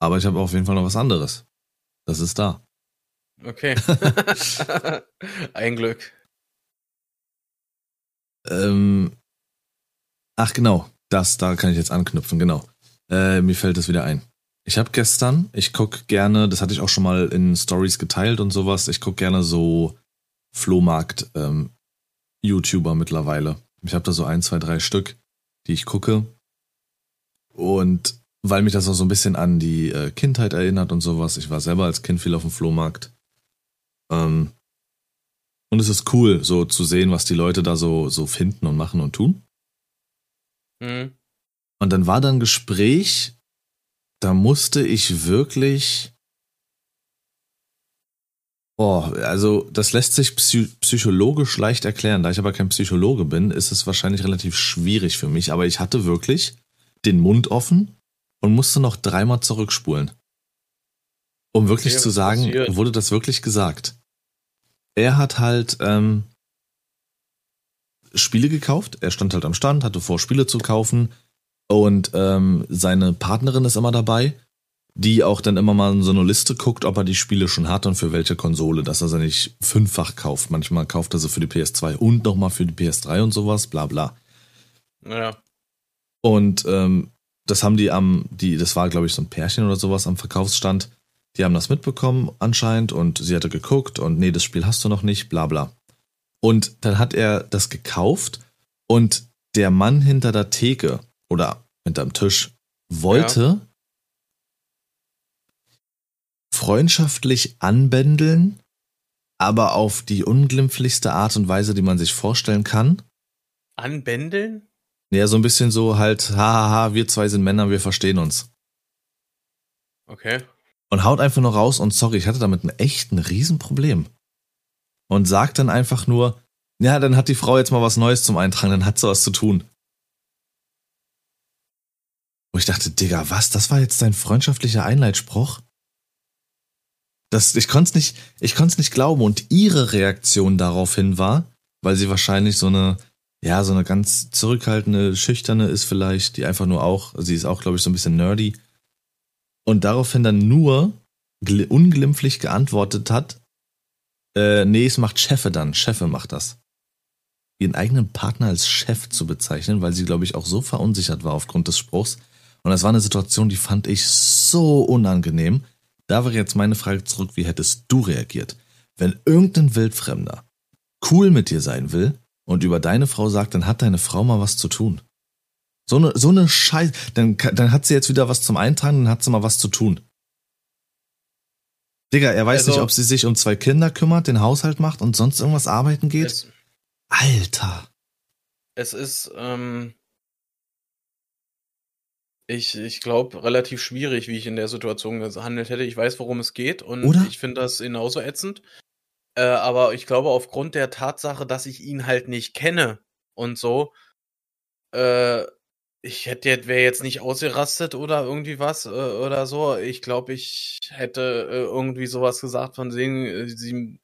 Aber ich habe auf jeden Fall noch was anderes. Das ist da. Okay. Ein Glück. Ähm, ach genau, das, da kann ich jetzt anknüpfen, genau. Äh, mir fällt es wieder ein. Ich habe gestern, ich guck gerne, das hatte ich auch schon mal in Stories geteilt und sowas, ich guck gerne so Flohmarkt ähm, mittlerweile. Ich habe da so ein, zwei, drei Stück, die ich gucke. Und weil mich das auch so ein bisschen an die äh, Kindheit erinnert und sowas. Ich war selber als Kind viel auf dem Flohmarkt. Ähm, und es ist cool, so zu sehen, was die Leute da so, so finden und machen und tun. Mhm. Und dann war da ein Gespräch, da musste ich wirklich. Oh, also das lässt sich psy psychologisch leicht erklären. Da ich aber kein Psychologe bin, ist es wahrscheinlich relativ schwierig für mich. Aber ich hatte wirklich den Mund offen und musste noch dreimal zurückspulen. Um wirklich Okay, zu sagen, passiert? wurde das wirklich gesagt. Er hat halt ähm, Spiele gekauft. Er stand halt am Stand, hatte vor, Spiele zu kaufen. Und ähm, seine Partnerin ist immer dabei, die auch dann immer mal in so eine Liste guckt, ob er die Spiele schon hat und für welche Konsole, dass er sie nicht fünffach kauft. Manchmal kauft er sie für die PS2 und nochmal für die PS3 und sowas, bla bla. Ja. Und ähm, das haben die am, die, das war, glaube ich, so ein Pärchen oder sowas am Verkaufsstand. Die haben das mitbekommen anscheinend und sie hatte geguckt und nee, das Spiel hast du noch nicht, bla bla. Und dann hat er das gekauft und der Mann hinter der Theke oder hinterm Tisch wollte freundschaftlich anbändeln, aber auf die unglimpflichste Art und Weise, die man sich vorstellen kann. Anbändeln? Ja, so ein bisschen so halt, hahaha, wir zwei sind Männer, wir verstehen uns. Okay. Und haut einfach nur raus und sorry, ich hatte damit ein echt ein Riesenproblem. Und sagt dann einfach nur, ja, dann hat die Frau jetzt mal was Neues zum Eintragen, dann hat sie was zu tun. Wo ich dachte, Digga, was? Das war jetzt dein freundschaftlicher Einleitspruch? Das, ich konnte es nicht, ich konnte nicht glauben. Und ihre Reaktion daraufhin war, weil sie wahrscheinlich so eine, ja, so eine ganz zurückhaltende, schüchterne ist vielleicht, die einfach nur auch, sie ist auch, glaube ich, so ein bisschen nerdy. Und daraufhin dann nur gl- unglimpflich geantwortet hat, äh, nee, es macht Chefe dann, Chefe macht das. Ihren eigenen Partner als Chef zu bezeichnen, weil sie, glaube ich, auch so verunsichert war aufgrund des Spruchs. Und das war eine Situation, die fand ich so unangenehm. Da wäre jetzt meine Frage zurück, wie hättest du reagiert? Wenn irgendein Wildfremder cool mit dir sein will und über deine Frau sagt, dann hat deine Frau mal was zu tun. So eine, so eine Scheiße. Dann, dann hat sie jetzt wieder was zum Eintragen, dann hat sie mal was zu tun. Digga, er weiß Also- nicht, ob sie sich um zwei Kinder kümmert, den Haushalt macht und sonst irgendwas arbeiten geht. Es, Alter. es ist, ähm, ich, ich glaube, relativ schwierig, wie ich in der Situation gehandelt hätte. Ich weiß, worum es geht und Oder? ich finde das genauso ätzend. Äh, aber ich glaube, aufgrund der Tatsache, dass ich ihn halt nicht kenne und so, äh, ich hätte jetzt, wäre jetzt nicht ausgerastet oder irgendwie was äh, oder so. Ich glaube, ich hätte äh, irgendwie sowas gesagt von sehen, äh, sie,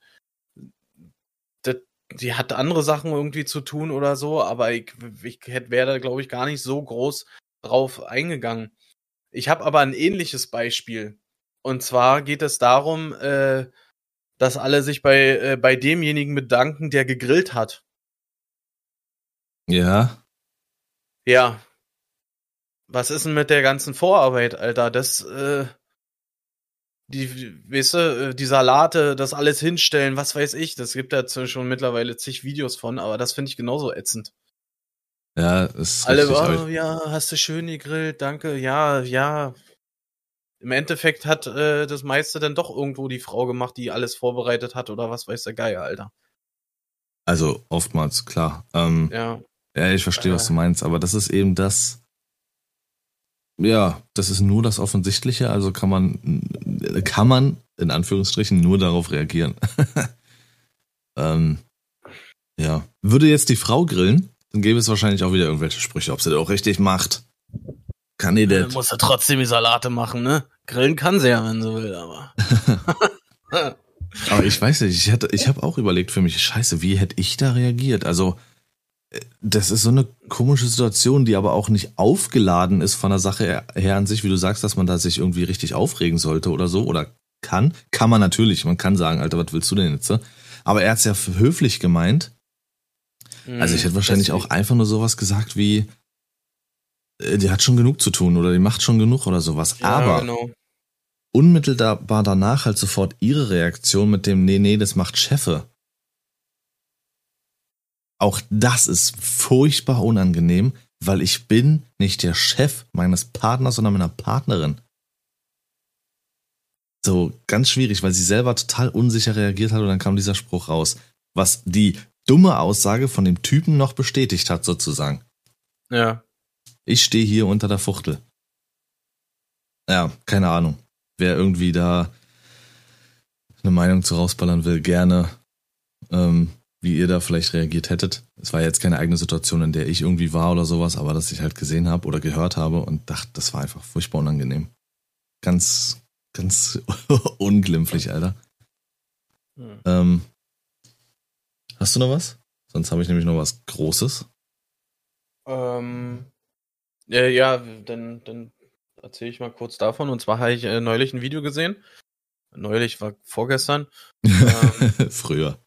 das, die hat andere Sachen irgendwie zu tun oder so, aber ich, ich hätte- wäre da, glaube ich, gar nicht so groß drauf eingegangen. Ich habe aber ein ähnliches Beispiel. Und zwar geht es darum, äh, dass alle sich bei, äh, bei demjenigen bedanken, der gegrillt hat. Ja. Ja. Was ist denn mit der ganzen Vorarbeit, Alter? Das, äh, die, weißt du, äh, die Salate, das alles hinstellen, was weiß ich, das gibt da zwar schon mittlerweile zig Videos von, aber das finde ich genauso ätzend. Ja, ist Alle, richtig. oh, ja, hast du schön gegrillt, danke, ja, ja. Im Endeffekt hat äh, das meiste dann doch irgendwo die Frau gemacht, die alles vorbereitet hat oder was weiß der Geier, Alter. also oftmals, klar. Ähm, Ja, Ja, ich verstehe, was Äh. du meinst, aber das ist eben das. Ja, das ist nur das Offensichtliche, also kann man, kann man in Anführungsstrichen nur darauf reagieren. ähm, ja. Würde jetzt die Frau grillen, dann gäbe es wahrscheinlich auch wieder irgendwelche Sprüche, ob sie das auch richtig macht. Kann die das? muss er trotzdem die Salate machen, ne? Grillen kann sie ja, wenn sie will, aber. Aber ich weiß nicht, ich hatte, ich habe auch überlegt für mich, scheiße, wie hätte ich da reagiert? Also, das ist so eine komische Situation, die aber auch nicht aufgeladen ist von der Sache her- an sich, wie du sagst, dass man da sich irgendwie richtig aufregen sollte oder so oder kann. Kann man natürlich, man kann sagen, Alter, was willst du denn jetzt? ne? Aber er hat's ja für höflich gemeint. Also ich hätte wahrscheinlich auch einfach nur sowas gesagt wie, äh, die hat schon genug zu tun oder die macht schon genug oder sowas. Ja, aber genau. unmittelbar danach halt sofort ihre Reaktion mit dem, nee, nee, das macht Chefe. Auch das ist furchtbar unangenehm, weil ich bin nicht der Chef meines Partners, sondern meiner Partnerin. So ganz schwierig, weil sie selber total unsicher reagiert hat und dann kam dieser Spruch raus, was die dumme Aussage von dem Typen noch bestätigt hat, sozusagen. Ja. Ich stehe hier unter der Fuchtel. Ja, keine Ahnung. Wer irgendwie da eine Meinung zu rausballern will, gerne. Ähm, wie ihr da vielleicht reagiert hättet. Es war jetzt keine eigene Situation, in der ich irgendwie war oder sowas, aber dass ich halt gesehen habe oder gehört habe und dachte, das war einfach furchtbar unangenehm. Ganz, ganz unglimpflich, Alter. Hm. Ähm, hast du noch was? Sonst habe ich nämlich noch was Großes. Ähm, äh, ja, dann, dann erzähle ich mal kurz davon. Und zwar habe ich äh, neulich ein Video gesehen. Neulich war vorgestern. ähm, Früher.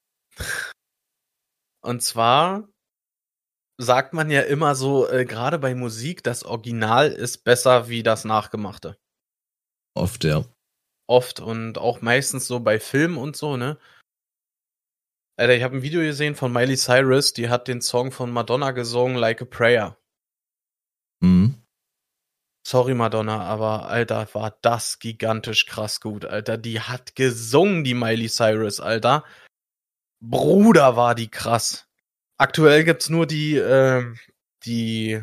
Und zwar sagt man ja immer so, äh, gerade bei Musik, das Original ist besser wie das Nachgemachte. Oft, ja. Oft und auch meistens so bei Filmen und so, ne? Alter, ich habe ein Video gesehen von Miley Cyrus, die hat den Song von Madonna gesungen, Like a Prayer. Mhm. Sorry, Madonna, aber Alter, war das gigantisch krass gut, Alter. Die hat gesungen, die Miley Cyrus, Alter. Bruder, war die krass. Aktuell gibt's nur die, äh, die,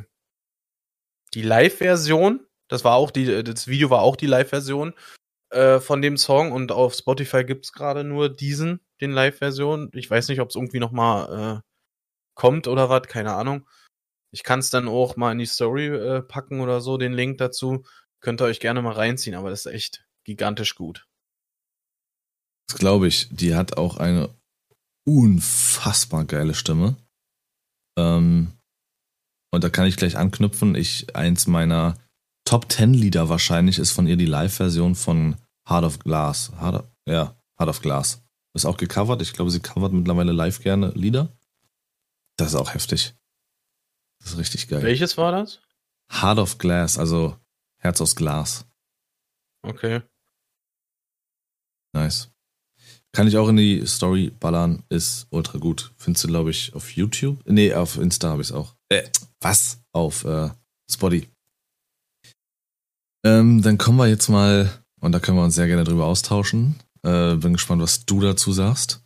die Live-Version. Das war auch die, das Video war auch die Live-Version äh, von dem Song und auf Spotify gibt's gerade nur diesen, den Live-Version. Ich weiß nicht, ob es irgendwie noch mal äh, kommt oder was, keine Ahnung. Ich kann es dann auch mal in die Story äh, packen oder so, den Link dazu. Könnt ihr euch gerne mal reinziehen, aber das ist echt gigantisch gut. Das glaube ich. Die hat auch eine unfassbar geile Stimme. Ähm, und da kann ich gleich anknüpfen. Ich, eins meiner Top 10 Lieder wahrscheinlich ist von ihr die Live-Version von Heart of Glass. Heart of, ja, Heart of Glass. Ist auch gecovert. Ich glaube, sie covert mittlerweile live gerne Lieder. Das ist auch heftig. Das ist richtig geil. Welches war das? Heart of Glass, also Herz aus Glas. Okay. Nice. Kann ich auch in die Story ballern, ist ultra gut. Findest du, glaube ich, auf YouTube? Nee, auf Insta habe ich es auch. Äh, was? Auf äh, Spotty. Ähm, dann kommen wir jetzt mal, und da können wir uns sehr gerne drüber austauschen. Äh, bin gespannt, was du dazu sagst.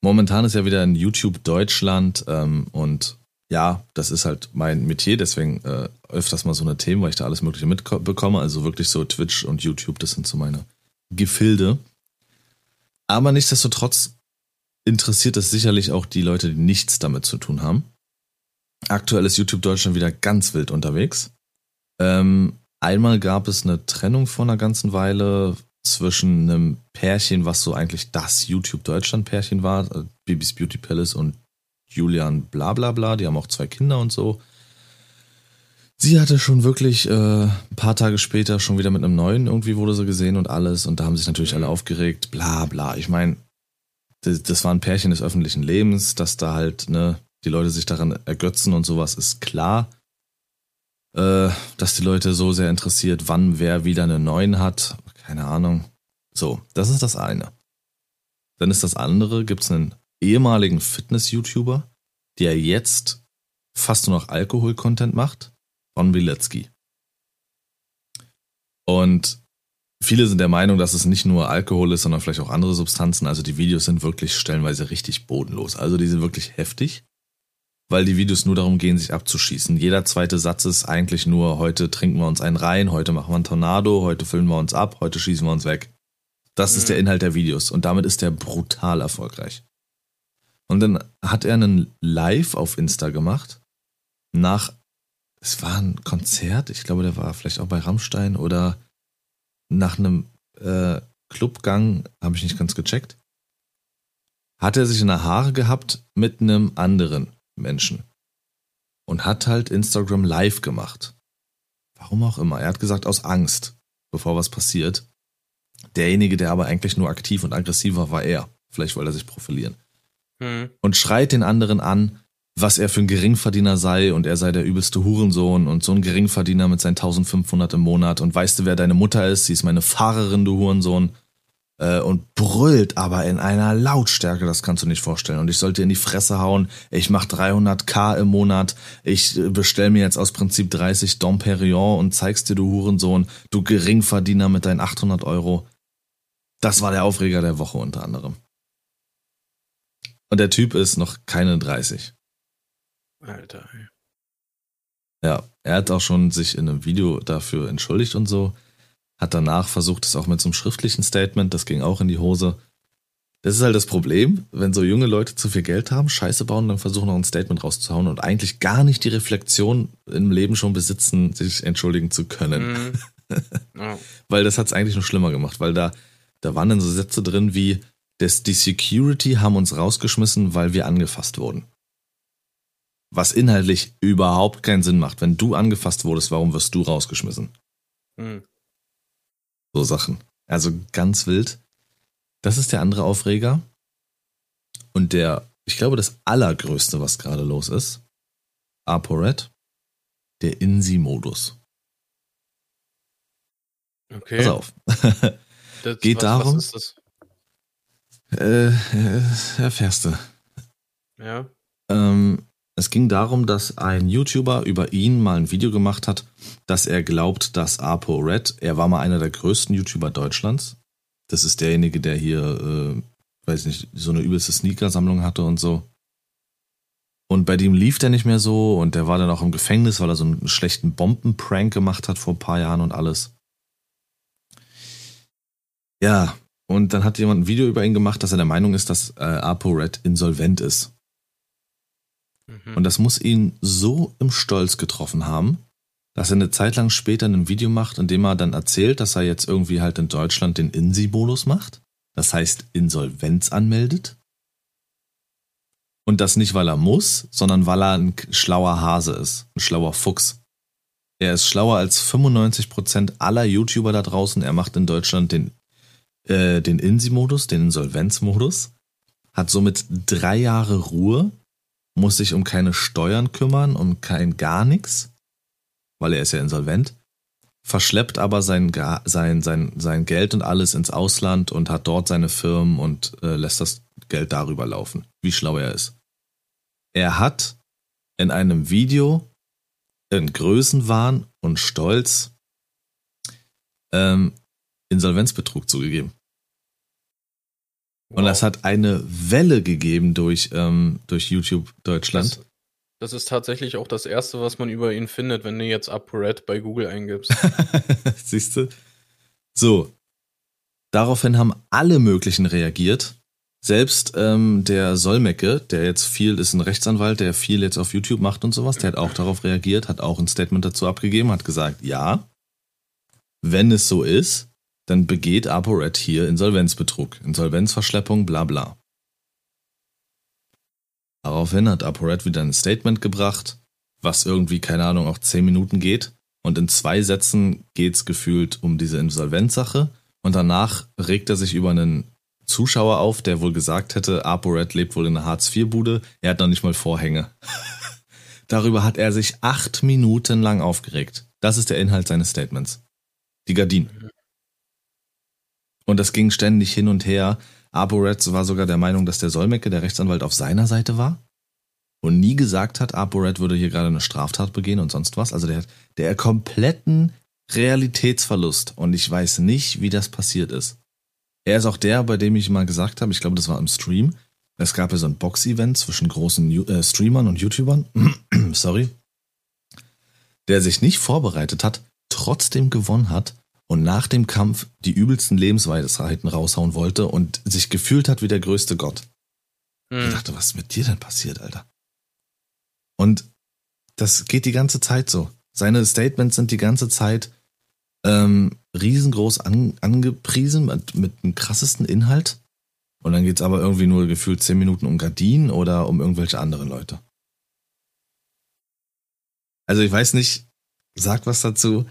Momentan ist ja wieder in YouTube Deutschland ähm, und ja, das ist halt mein Metier, deswegen äh, öfters mal so eine Themen, weil ich da alles Mögliche mitbekomme. Also wirklich so Twitch und YouTube, das sind so meine Gefilde. Aber nichtsdestotrotz interessiert es sicherlich auch die Leute, die nichts damit zu tun haben. Aktuell ist YouTube Deutschland wieder ganz wild unterwegs. Ähm, einmal gab es eine Trennung vor einer ganzen Weile zwischen einem Pärchen, was so eigentlich das YouTube Deutschland Pärchen war, äh, Bibis Beauty Palace und Julian bla bla bla, die haben auch zwei Kinder und so. Sie hatte schon wirklich äh, ein paar Tage später schon wieder mit einem neuen irgendwie wurde sie gesehen und alles und da haben sich natürlich alle aufgeregt, bla bla. Ich meine, das, das war ein Pärchen des öffentlichen Lebens, dass da halt, ne, die Leute sich daran ergötzen und sowas ist klar. Äh, dass die Leute so sehr interessiert, wann wer wieder einen neuen hat, keine Ahnung. So, das ist das eine. Dann ist das andere, gibt es einen ehemaligen Fitness-YouTuber, der jetzt fast nur noch Alkohol-Content macht Ron Bilecki. Und viele sind der Meinung, dass es nicht nur Alkohol ist, sondern vielleicht auch andere Substanzen. Also die Videos sind wirklich stellenweise richtig bodenlos. Also die sind wirklich heftig, weil die Videos nur darum gehen, sich abzuschießen. Jeder zweite Satz ist eigentlich nur, heute trinken wir uns einen rein, heute machen wir einen Tornado, heute füllen wir uns ab, heute schießen wir uns weg. Das mhm. ist der mhm. Inhalt der Videos und damit ist der brutal erfolgreich. Und dann hat er einen Live auf Insta gemacht nach es war ein Konzert, ich glaube, der war vielleicht auch bei Rammstein oder nach einem äh, Clubgang, habe ich nicht ganz gecheckt, hat er sich in der Haare gehabt mit einem anderen Menschen und hat halt Instagram live gemacht. Warum auch immer. Er hat gesagt, aus Angst, bevor was passiert. Derjenige, der aber eigentlich nur aktiv und aggressiv war, war er. Vielleicht wollte er sich profilieren. Hm. Und schreit den anderen an, was er für ein Geringverdiener sei und er sei der übelste Hurensohn und so ein Geringverdiener mit seinen 1500 im Monat und weißt du, wer deine Mutter ist? Sie ist meine Fahrerin, du Hurensohn. äh, und brüllt aber in einer Lautstärke, das kannst du nicht vorstellen. Und ich sollte in die Fresse hauen, ich mach 300k im Monat, ich äh, bestell mir jetzt aus Prinzip 30 Dom Perignon und zeigst dir, du Hurensohn, du Geringverdiener mit deinen 800 Euro. Das war der Aufreger der Woche unter anderem. Und der Typ ist noch keine 30. Alter. Ey. Ja, er hat auch schon sich in einem Video dafür entschuldigt und so. Hat danach versucht, es auch mit so einem schriftlichen Statement, das ging auch in die Hose. Das ist halt das Problem, wenn so junge Leute zu viel Geld haben, Scheiße bauen, dann versuchen noch ein Statement rauszuhauen und eigentlich gar nicht die Reflexion im Leben schon besitzen, sich entschuldigen zu können. Mhm. Ja. weil das hat es eigentlich noch schlimmer gemacht, weil da, da waren dann so Sätze drin wie, das, die Security haben uns rausgeschmissen, weil wir angefasst wurden. Was inhaltlich überhaupt keinen Sinn macht. Wenn du angefasst wurdest, warum wirst du rausgeschmissen? Mhm. So Sachen. Also ganz wild. Das ist der andere Aufreger. Und der, ich glaube, das allergrößte, was gerade los ist, ApoRed, der INSI-Modus. Okay. Pass auf. Das, geht was, darum- Was ist das? äh, äh, erfährst du. Ja. Ähm, es ging darum, dass ein YouTuber über ihn mal ein Video gemacht hat, dass er glaubt, dass ApoRed, er war mal einer der größten YouTuber Deutschlands. Das ist derjenige, der hier, äh, weiß nicht, so eine übelste Sneaker-Sammlung hatte und so. Und bei dem lief der nicht mehr so und der war dann auch im Gefängnis, weil er so einen schlechten Bombenprank gemacht hat vor ein paar Jahren und alles. Ja, und dann hat jemand ein Video über ihn gemacht, dass er der Meinung ist, dass äh, ApoRed insolvent ist. Mhm. Und das muss ihn so im Stolz getroffen haben, dass er eine Zeit lang später ein Video macht, in dem er dann erzählt, dass er jetzt irgendwie halt in Deutschland den INSI-Modus macht. Das heißt, Insolvenz anmeldet. Und das nicht, weil er muss, sondern weil er ein schlauer Hase ist, ein schlauer Fuchs. Er ist schlauer als 95% aller YouTuber da draußen. Er macht in Deutschland den, äh, den INSI-Modus, den Insolvenzmodus, hat somit drei Jahre Ruhe muss sich um keine Steuern kümmern, um kein gar nichts, weil er ist ja insolvent, verschleppt aber sein, sein, sein, sein Geld und alles ins Ausland und hat dort seine Firmen und äh, lässt das Geld darüber laufen. Wie schlau er ist. Er hat in einem Video in Größenwahn und Stolz ähm, Insolvenzbetrug zugegeben. Und das hat eine Welle gegeben durch, ähm, durch YouTube Deutschland. Das, das ist tatsächlich auch das Erste, was man über ihn findet, wenn du jetzt ApoRed bei Google eingibst. Siehst du? So. Daraufhin haben alle möglichen reagiert. Selbst ähm, der Solmecke, der jetzt viel, ist ein Rechtsanwalt, der viel jetzt auf YouTube macht und sowas, der hat auch darauf reagiert, hat auch ein Statement dazu abgegeben, hat gesagt, ja, wenn es so ist, dann begeht ApoRed hier Insolvenzbetrug, Insolvenzverschleppung, bla bla. Daraufhin hat ApoRed wieder ein Statement gebracht, was irgendwie, keine Ahnung, auch zehn Minuten geht. Und in zwei Sätzen geht's gefühlt um diese Insolvenzsache. Und danach regt er sich über einen Zuschauer auf, der wohl gesagt hätte, ApoRed lebt wohl in einer Hartz-IV-Bude. Er hat noch nicht mal Vorhänge. Darüber hat er sich acht Minuten lang aufgeregt. Das ist der Inhalt seines Statements. Die Gardinen. Und das ging ständig hin und her. ApoRed war sogar der Meinung, dass der Solmecke, der Rechtsanwalt, auf seiner Seite war und nie gesagt hat, ApoRed würde hier gerade eine Straftat begehen und sonst was. Also der hat der kompletten Realitätsverlust und ich weiß nicht, wie das passiert ist. Er ist auch der, bei dem ich mal gesagt habe, ich glaube, das war im Stream. Es gab ja so ein Box-Event zwischen großen Ju- äh, Streamern und YouTubern, sorry, der sich nicht vorbereitet hat, trotzdem gewonnen hat und nach dem Kampf die übelsten Lebensweisheiten raushauen wollte und sich gefühlt hat wie der größte Gott. Ich Hm. dachte, was ist mit dir denn passiert, Alter? Und das geht die ganze Zeit so. Seine Statements sind die ganze Zeit ähm, riesengroß an, angepriesen mit, mit dem krassesten Inhalt. Und dann geht's aber irgendwie nur gefühlt zehn Minuten um Gardinen oder um irgendwelche anderen Leute. Also ich weiß nicht, sag was dazu,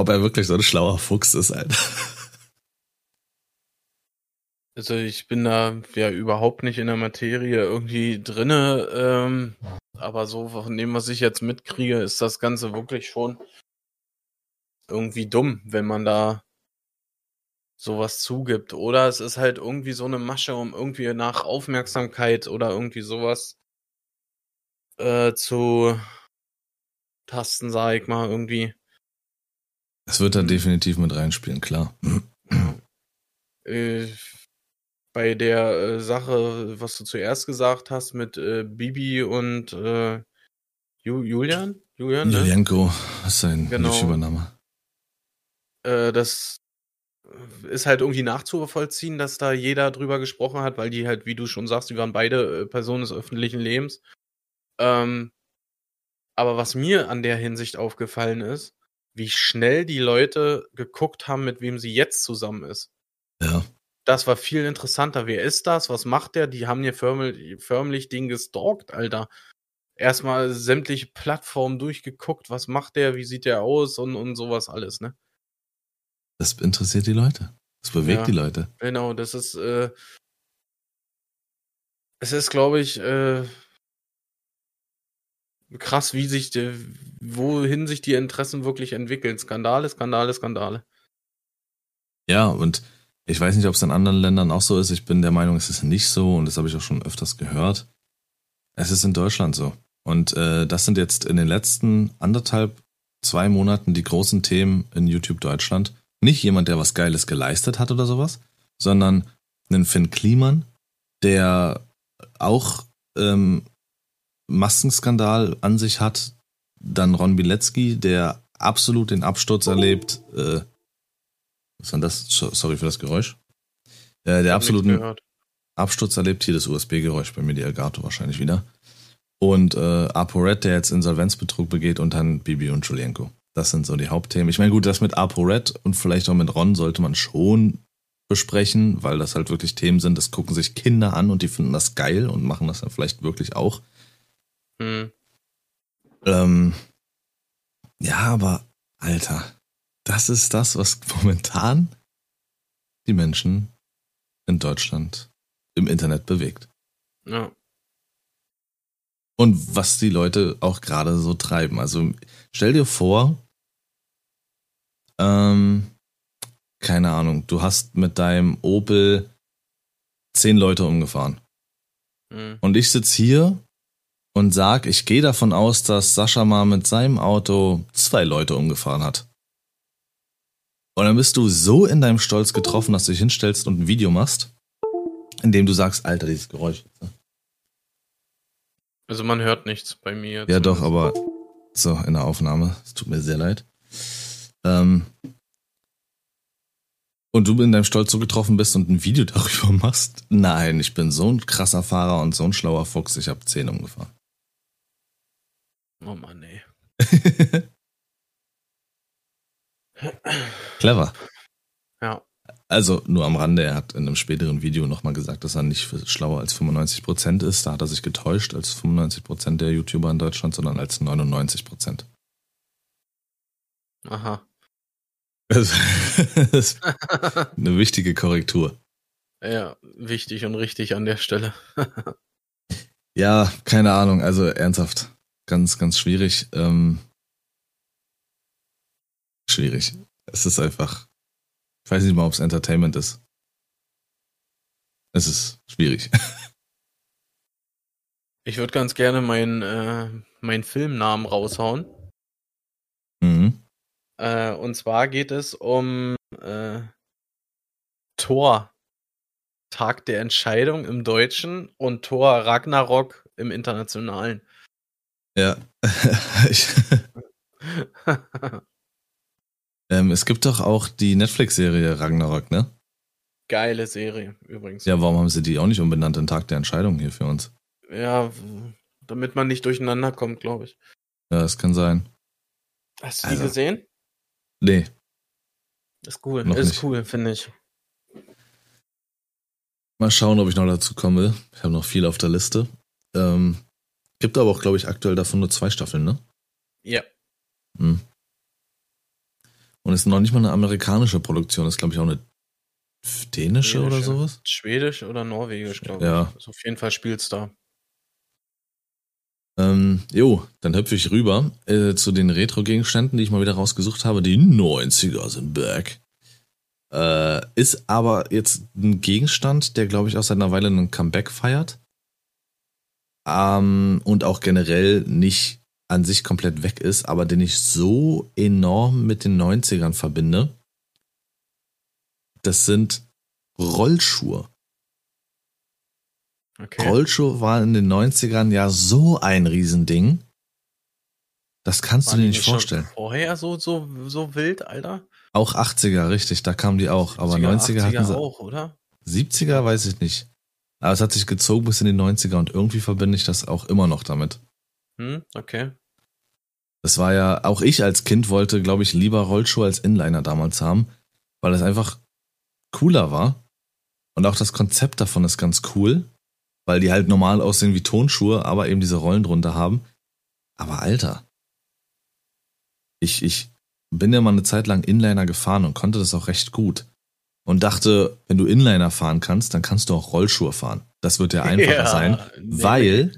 ob er wirklich so ein schlauer Fuchs ist, Alter. Also ich bin da ja überhaupt nicht in der Materie irgendwie drinne, ähm, aber so von dem, was ich jetzt mitkriege, ist das Ganze wirklich schon irgendwie dumm, wenn man da sowas zugibt. Oder es ist halt irgendwie so eine Masche, um irgendwie nach Aufmerksamkeit oder irgendwie sowas äh, zu tasten, sag ich mal, irgendwie. Es wird da definitiv mit reinspielen, klar. Äh, bei der äh, Sache, was du zuerst gesagt hast mit äh, Bibi und äh, Ju Julian? Julian, ne? Julienko ist sein Genau. YouTuber-Name. Äh, das ist halt irgendwie nachzuvollziehen, dass da jeder drüber gesprochen hat, weil die halt, wie du schon sagst, die waren beide äh, Personen des öffentlichen Lebens. Ähm, aber was mir an der Hinsicht aufgefallen ist, wie schnell die Leute geguckt haben, mit wem sie jetzt zusammen ist. Ja. Das war viel interessanter. Wer ist das? Was macht der? Die haben hier förmlich, förmlich den gestalkt, Alter. Erstmal sämtliche Plattformen durchgeguckt. Was macht der? Wie sieht der aus? Und, und sowas alles, ne? Das interessiert die Leute. Das bewegt Ja. die Leute. Genau, das ist, äh, es ist, glaube ich, äh, krass, wie sich, die, wohin sich die Interessen wirklich entwickeln. Skandale, Skandale, Skandale. Ja, und ich weiß nicht, ob es in anderen Ländern auch so ist. Ich bin der Meinung, es ist nicht so und das habe ich auch schon öfters gehört. Es ist in Deutschland so. Und äh, das sind jetzt in den letzten anderthalb, zwei Monaten die großen Themen in YouTube Deutschland. Nicht jemand, der was Geiles geleistet hat oder sowas, sondern einen Finn Kliman, der auch ähm, Maskenskandal an sich hat. Dann Ron Bilecki, der absolut den Absturz erlebt. Äh, was war das? So- Sorry für das Geräusch. Äh, der absoluten. Absturz erlebt. Hier das USB-Geräusch bei mir, die Elgato wahrscheinlich wieder. Und äh, ApoRed, der jetzt Insolvenzbetrug begeht und dann Bibi und Julienko. Das sind so die Hauptthemen. Ich meine, gut, das mit ApoRed und vielleicht auch mit Ron sollte man schon besprechen, weil das halt wirklich Themen sind, das gucken sich Kinder an und die finden das geil und machen das dann vielleicht wirklich auch. Hm. Ähm, ja, aber Alter, das ist das, was momentan die Menschen in Deutschland im Internet bewegt. Ja. Und was die Leute auch gerade so treiben. Also stell dir vor, ähm, keine Ahnung, du hast mit deinem Opel zehn Leute umgefahren. Hm. Und ich sitz hier und sag, ich gehe davon aus, dass Sascha mal mit seinem Auto zwei Leute umgefahren hat. Und dann bist du so in deinem Stolz getroffen, dass du dich hinstellst und ein Video machst, in dem du sagst, Alter, dieses Geräusch. Also man hört nichts bei mir. Ja, doch, aber so in der Aufnahme. Es tut mir sehr leid. Ähm, und du in deinem Stolz so getroffen bist und ein Video darüber machst? Nein, ich bin so ein krasser Fahrer und so ein schlauer Fuchs. Ich habe zehn umgefahren. Oh Mann, ey. Clever. Ja. Also nur am Rande, er hat in einem späteren Video nochmal gesagt, dass er nicht schlauer als 95% ist. Da hat er sich getäuscht als 95% der YouTuber in Deutschland, sondern als 99%. Aha. Das ist eine wichtige Korrektur. ja, wichtig und richtig an der Stelle. Ja, keine Ahnung, also ernsthaft. Ganz, ganz schwierig. Ähm, schwierig. Es ist einfach. Ich weiß nicht mal, ob es Entertainment ist. Es ist schwierig. Ich würde ganz gerne meinen äh, meinen Filmnamen raushauen. mhm. Äh, und zwar geht es um äh, Thor. Tag der Entscheidung im Deutschen und Thor Ragnarok im Internationalen. Ja. ähm, es gibt doch auch die Netflix-Serie Ragnarok, ne? Geile Serie übrigens. Ja, warum haben sie die auch nicht umbenannt in Tag der Entscheidung hier für uns? Ja, damit man nicht durcheinander kommt, glaube ich. Ja, das kann sein. Hast du Also, die gesehen? Nee, Ist cool. noch ist nicht. cool, finde ich. Mal schauen, ob ich noch dazu komme. Ich habe noch viel auf der Liste. Ähm, gibt aber auch, glaube ich, aktuell davon nur zwei Staffeln, ne? Ja. Hm. Und es ist noch nicht mal eine amerikanische Produktion, das ist, glaube ich, auch eine dänische oder Dänische. sowas. Schwedisch oder Norwegisch, glaube Ja. ich. Also auf jeden Fall spielt's da. Ähm, jo, dann hüpfe ich rüber äh, zu den Retro-Gegenständen, die ich mal wieder rausgesucht habe. Die 90er sind back. Äh, ist aber jetzt ein Gegenstand, der, glaube ich, auch seit einer Weile einen Comeback feiert. Ähm, und auch generell nicht an sich komplett weg ist, aber den ich so enorm mit den 90ern verbinde. Das sind Rollschuhe. Okay. Rollschuhe waren in den 90ern ja so ein Riesending. Das kannst War du dir nicht vorstellen. Vorher so, so, so wild, Alter? Auch 80er, richtig, da kamen die auch. Aber 90er, 90er hatten sie. auch, oder? 70er weiß ich nicht. Aber es hat sich gezogen bis in die 90er und irgendwie verbinde ich das auch immer noch damit. Hm, okay. Das war ja, auch ich als Kind wollte, glaube ich, lieber Rollschuhe als Inliner damals haben, weil das einfach cooler war. Und auch das Konzept davon ist ganz cool, weil die halt normal aussehen wie Tonschuhe, aber eben diese Rollen drunter haben. Aber Alter, ich, ich bin ja mal eine Zeit lang Inliner gefahren und konnte das auch recht gut. Und dachte, wenn du Inliner fahren kannst, dann kannst du auch Rollschuhe fahren. Das wird ja einfacher ja, sein, nee. weil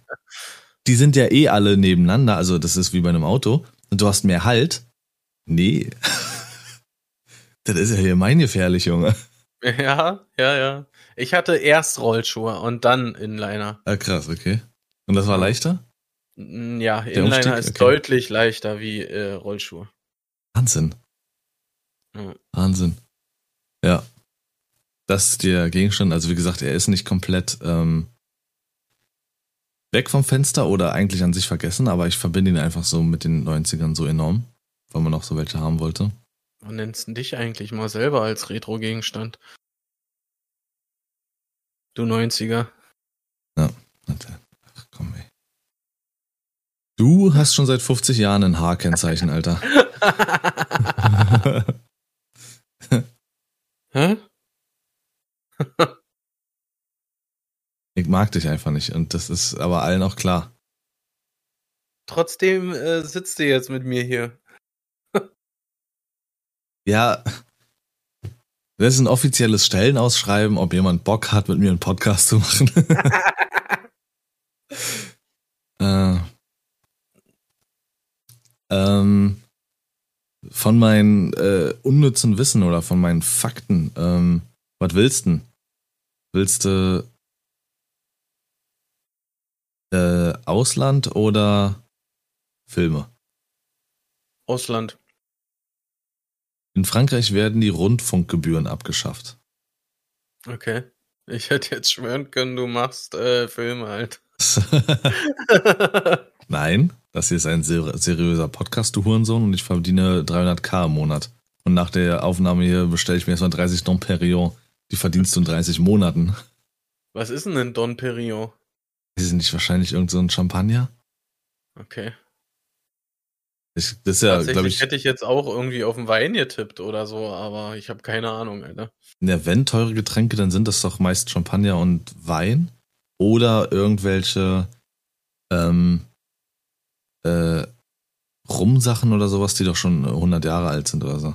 die sind ja eh alle nebeneinander, also das ist wie bei einem Auto und du hast mehr Halt. Nee. das ist ja hier mein gefährlich, Junge. Ja, ja, ja. Ich hatte erst Rollschuhe und dann Inliner. Ah, krass, okay. Und das war leichter? Ja, Inliner Umstieg? ist okay. deutlich leichter wie äh, Rollschuhe. Wahnsinn. Ja. Wahnsinn. Ja. Das ist der Gegenstand. Also wie gesagt, er ist nicht komplett ähm, weg vom Fenster oder eigentlich an sich vergessen, aber ich verbinde ihn einfach so mit den 90ern so enorm, weil man auch so welche haben wollte. Wann nennst du dich eigentlich mal selber als Retro-Gegenstand? Du 90er. Ja, warte. Ach komm, ey. Du hast schon seit 50 Jahren ein Haarkennzeichen, Alter. Hä? ich mag dich einfach nicht und das ist aber allen auch klar. Trotzdem äh, sitzt du jetzt mit mir hier. ja, das ist ein offizielles Stellenausschreiben, ob jemand Bock hat, mit mir einen Podcast zu machen. äh, ähm, von meinem äh, unnützen Wissen oder von meinen Fakten, ähm, was willst du? Willst du äh, Ausland oder Filme? Ausland. In Frankreich werden die Rundfunkgebühren abgeschafft. Okay. Ich hätte jetzt schwören können, du machst äh, Filme halt. Nein, das hier ist ein ser seriöser Podcast, du Hurensohn, und ich verdiene 300k im Monat. Und nach der Aufnahme hier bestelle ich mir erstmal 30 Don Perignon. Die verdienst du in 30 Monaten. Was ist denn ein Don Perignon? Die sind nicht wahrscheinlich irgend so ein Champagner? Okay. Ich, das ist ja, glaube ich. hätte ich jetzt auch irgendwie auf den Wein getippt oder so, aber ich habe keine Ahnung, Alter. Ja, wenn teure Getränke, dann sind das doch meist Champagner und Wein oder irgendwelche ähm, äh, Rumsachen oder sowas, die doch schon 100 Jahre alt sind oder so.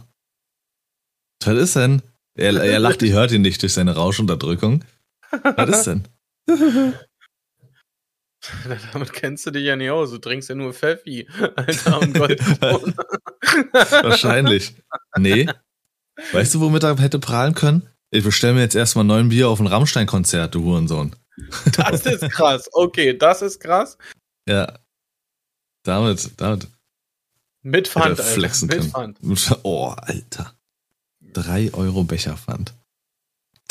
Was ist denn? Er, er lacht, ihr hört ihn nicht durch seine Rauschunterdrückung. Was ist denn? Damit kennst du dich ja nicht aus. Du trinkst ja nur Pfeffi, Alter, und Gold. Wahrscheinlich. Nee. Weißt du, womit er hätte prahlen können? Ich bestelle mir jetzt erstmal neun Bier auf ein Rammstein-Konzert, du Hurensohn. Das ist krass. Okay, das ist krass. Ja. Damit, damit. Mit Pfand, flexen Alter. Mit Pfand. Oh, Alter. Drei Euro Becherpfand.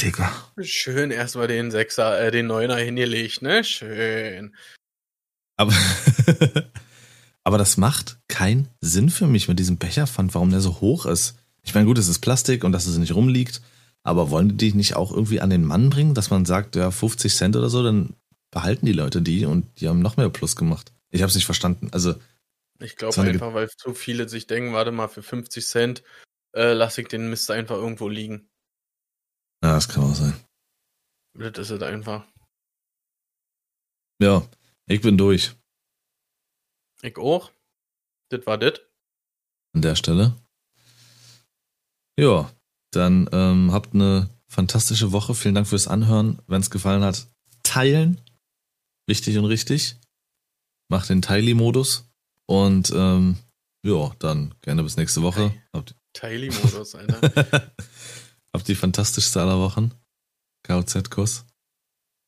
Digga. Schön erstmal den Sechser, äh, den Neuner hingelegt, ne? Schön. Aber, aber das macht keinen Sinn für mich mit diesem Becherpfand, warum der so hoch ist. Ich meine, gut, es ist Plastik und dass es nicht rumliegt, aber wollen die dich nicht auch irgendwie an den Mann bringen, dass man sagt, ja, 50 Cent oder so, dann behalten die Leute die und die haben noch mehr Plus gemacht. Ich habe es nicht verstanden. Also ich glaube einfach, weil zu viele sich denken, warte mal, für 50 Cent äh, lasse ich den Mist einfach irgendwo liegen. Ja, das kann auch sein. Das ist es einfach. Ja, ich bin durch. Ich auch. Das war das. An der Stelle. Ja, dann ähm, habt eine fantastische Woche. Vielen Dank fürs Anhören. Wenn es gefallen hat, teilen. Wichtig und richtig. Macht den Tiley-Modus. Und ähm, ja, dann gerne bis nächste Woche. Tiley-Modus, Alter. Habt die fantastischste aller Wochen. KOZ-Kurs.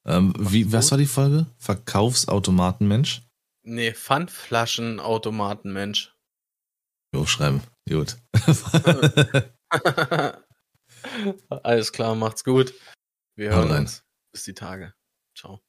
Ähm, wie, was war die Folge? Verkaufsautomatenmensch? Nee, Pfandflaschenautomatenmensch. Jo, schreiben. Gut. Alles klar, macht's gut. Wir hören uns. Bis die Tage. Ciao.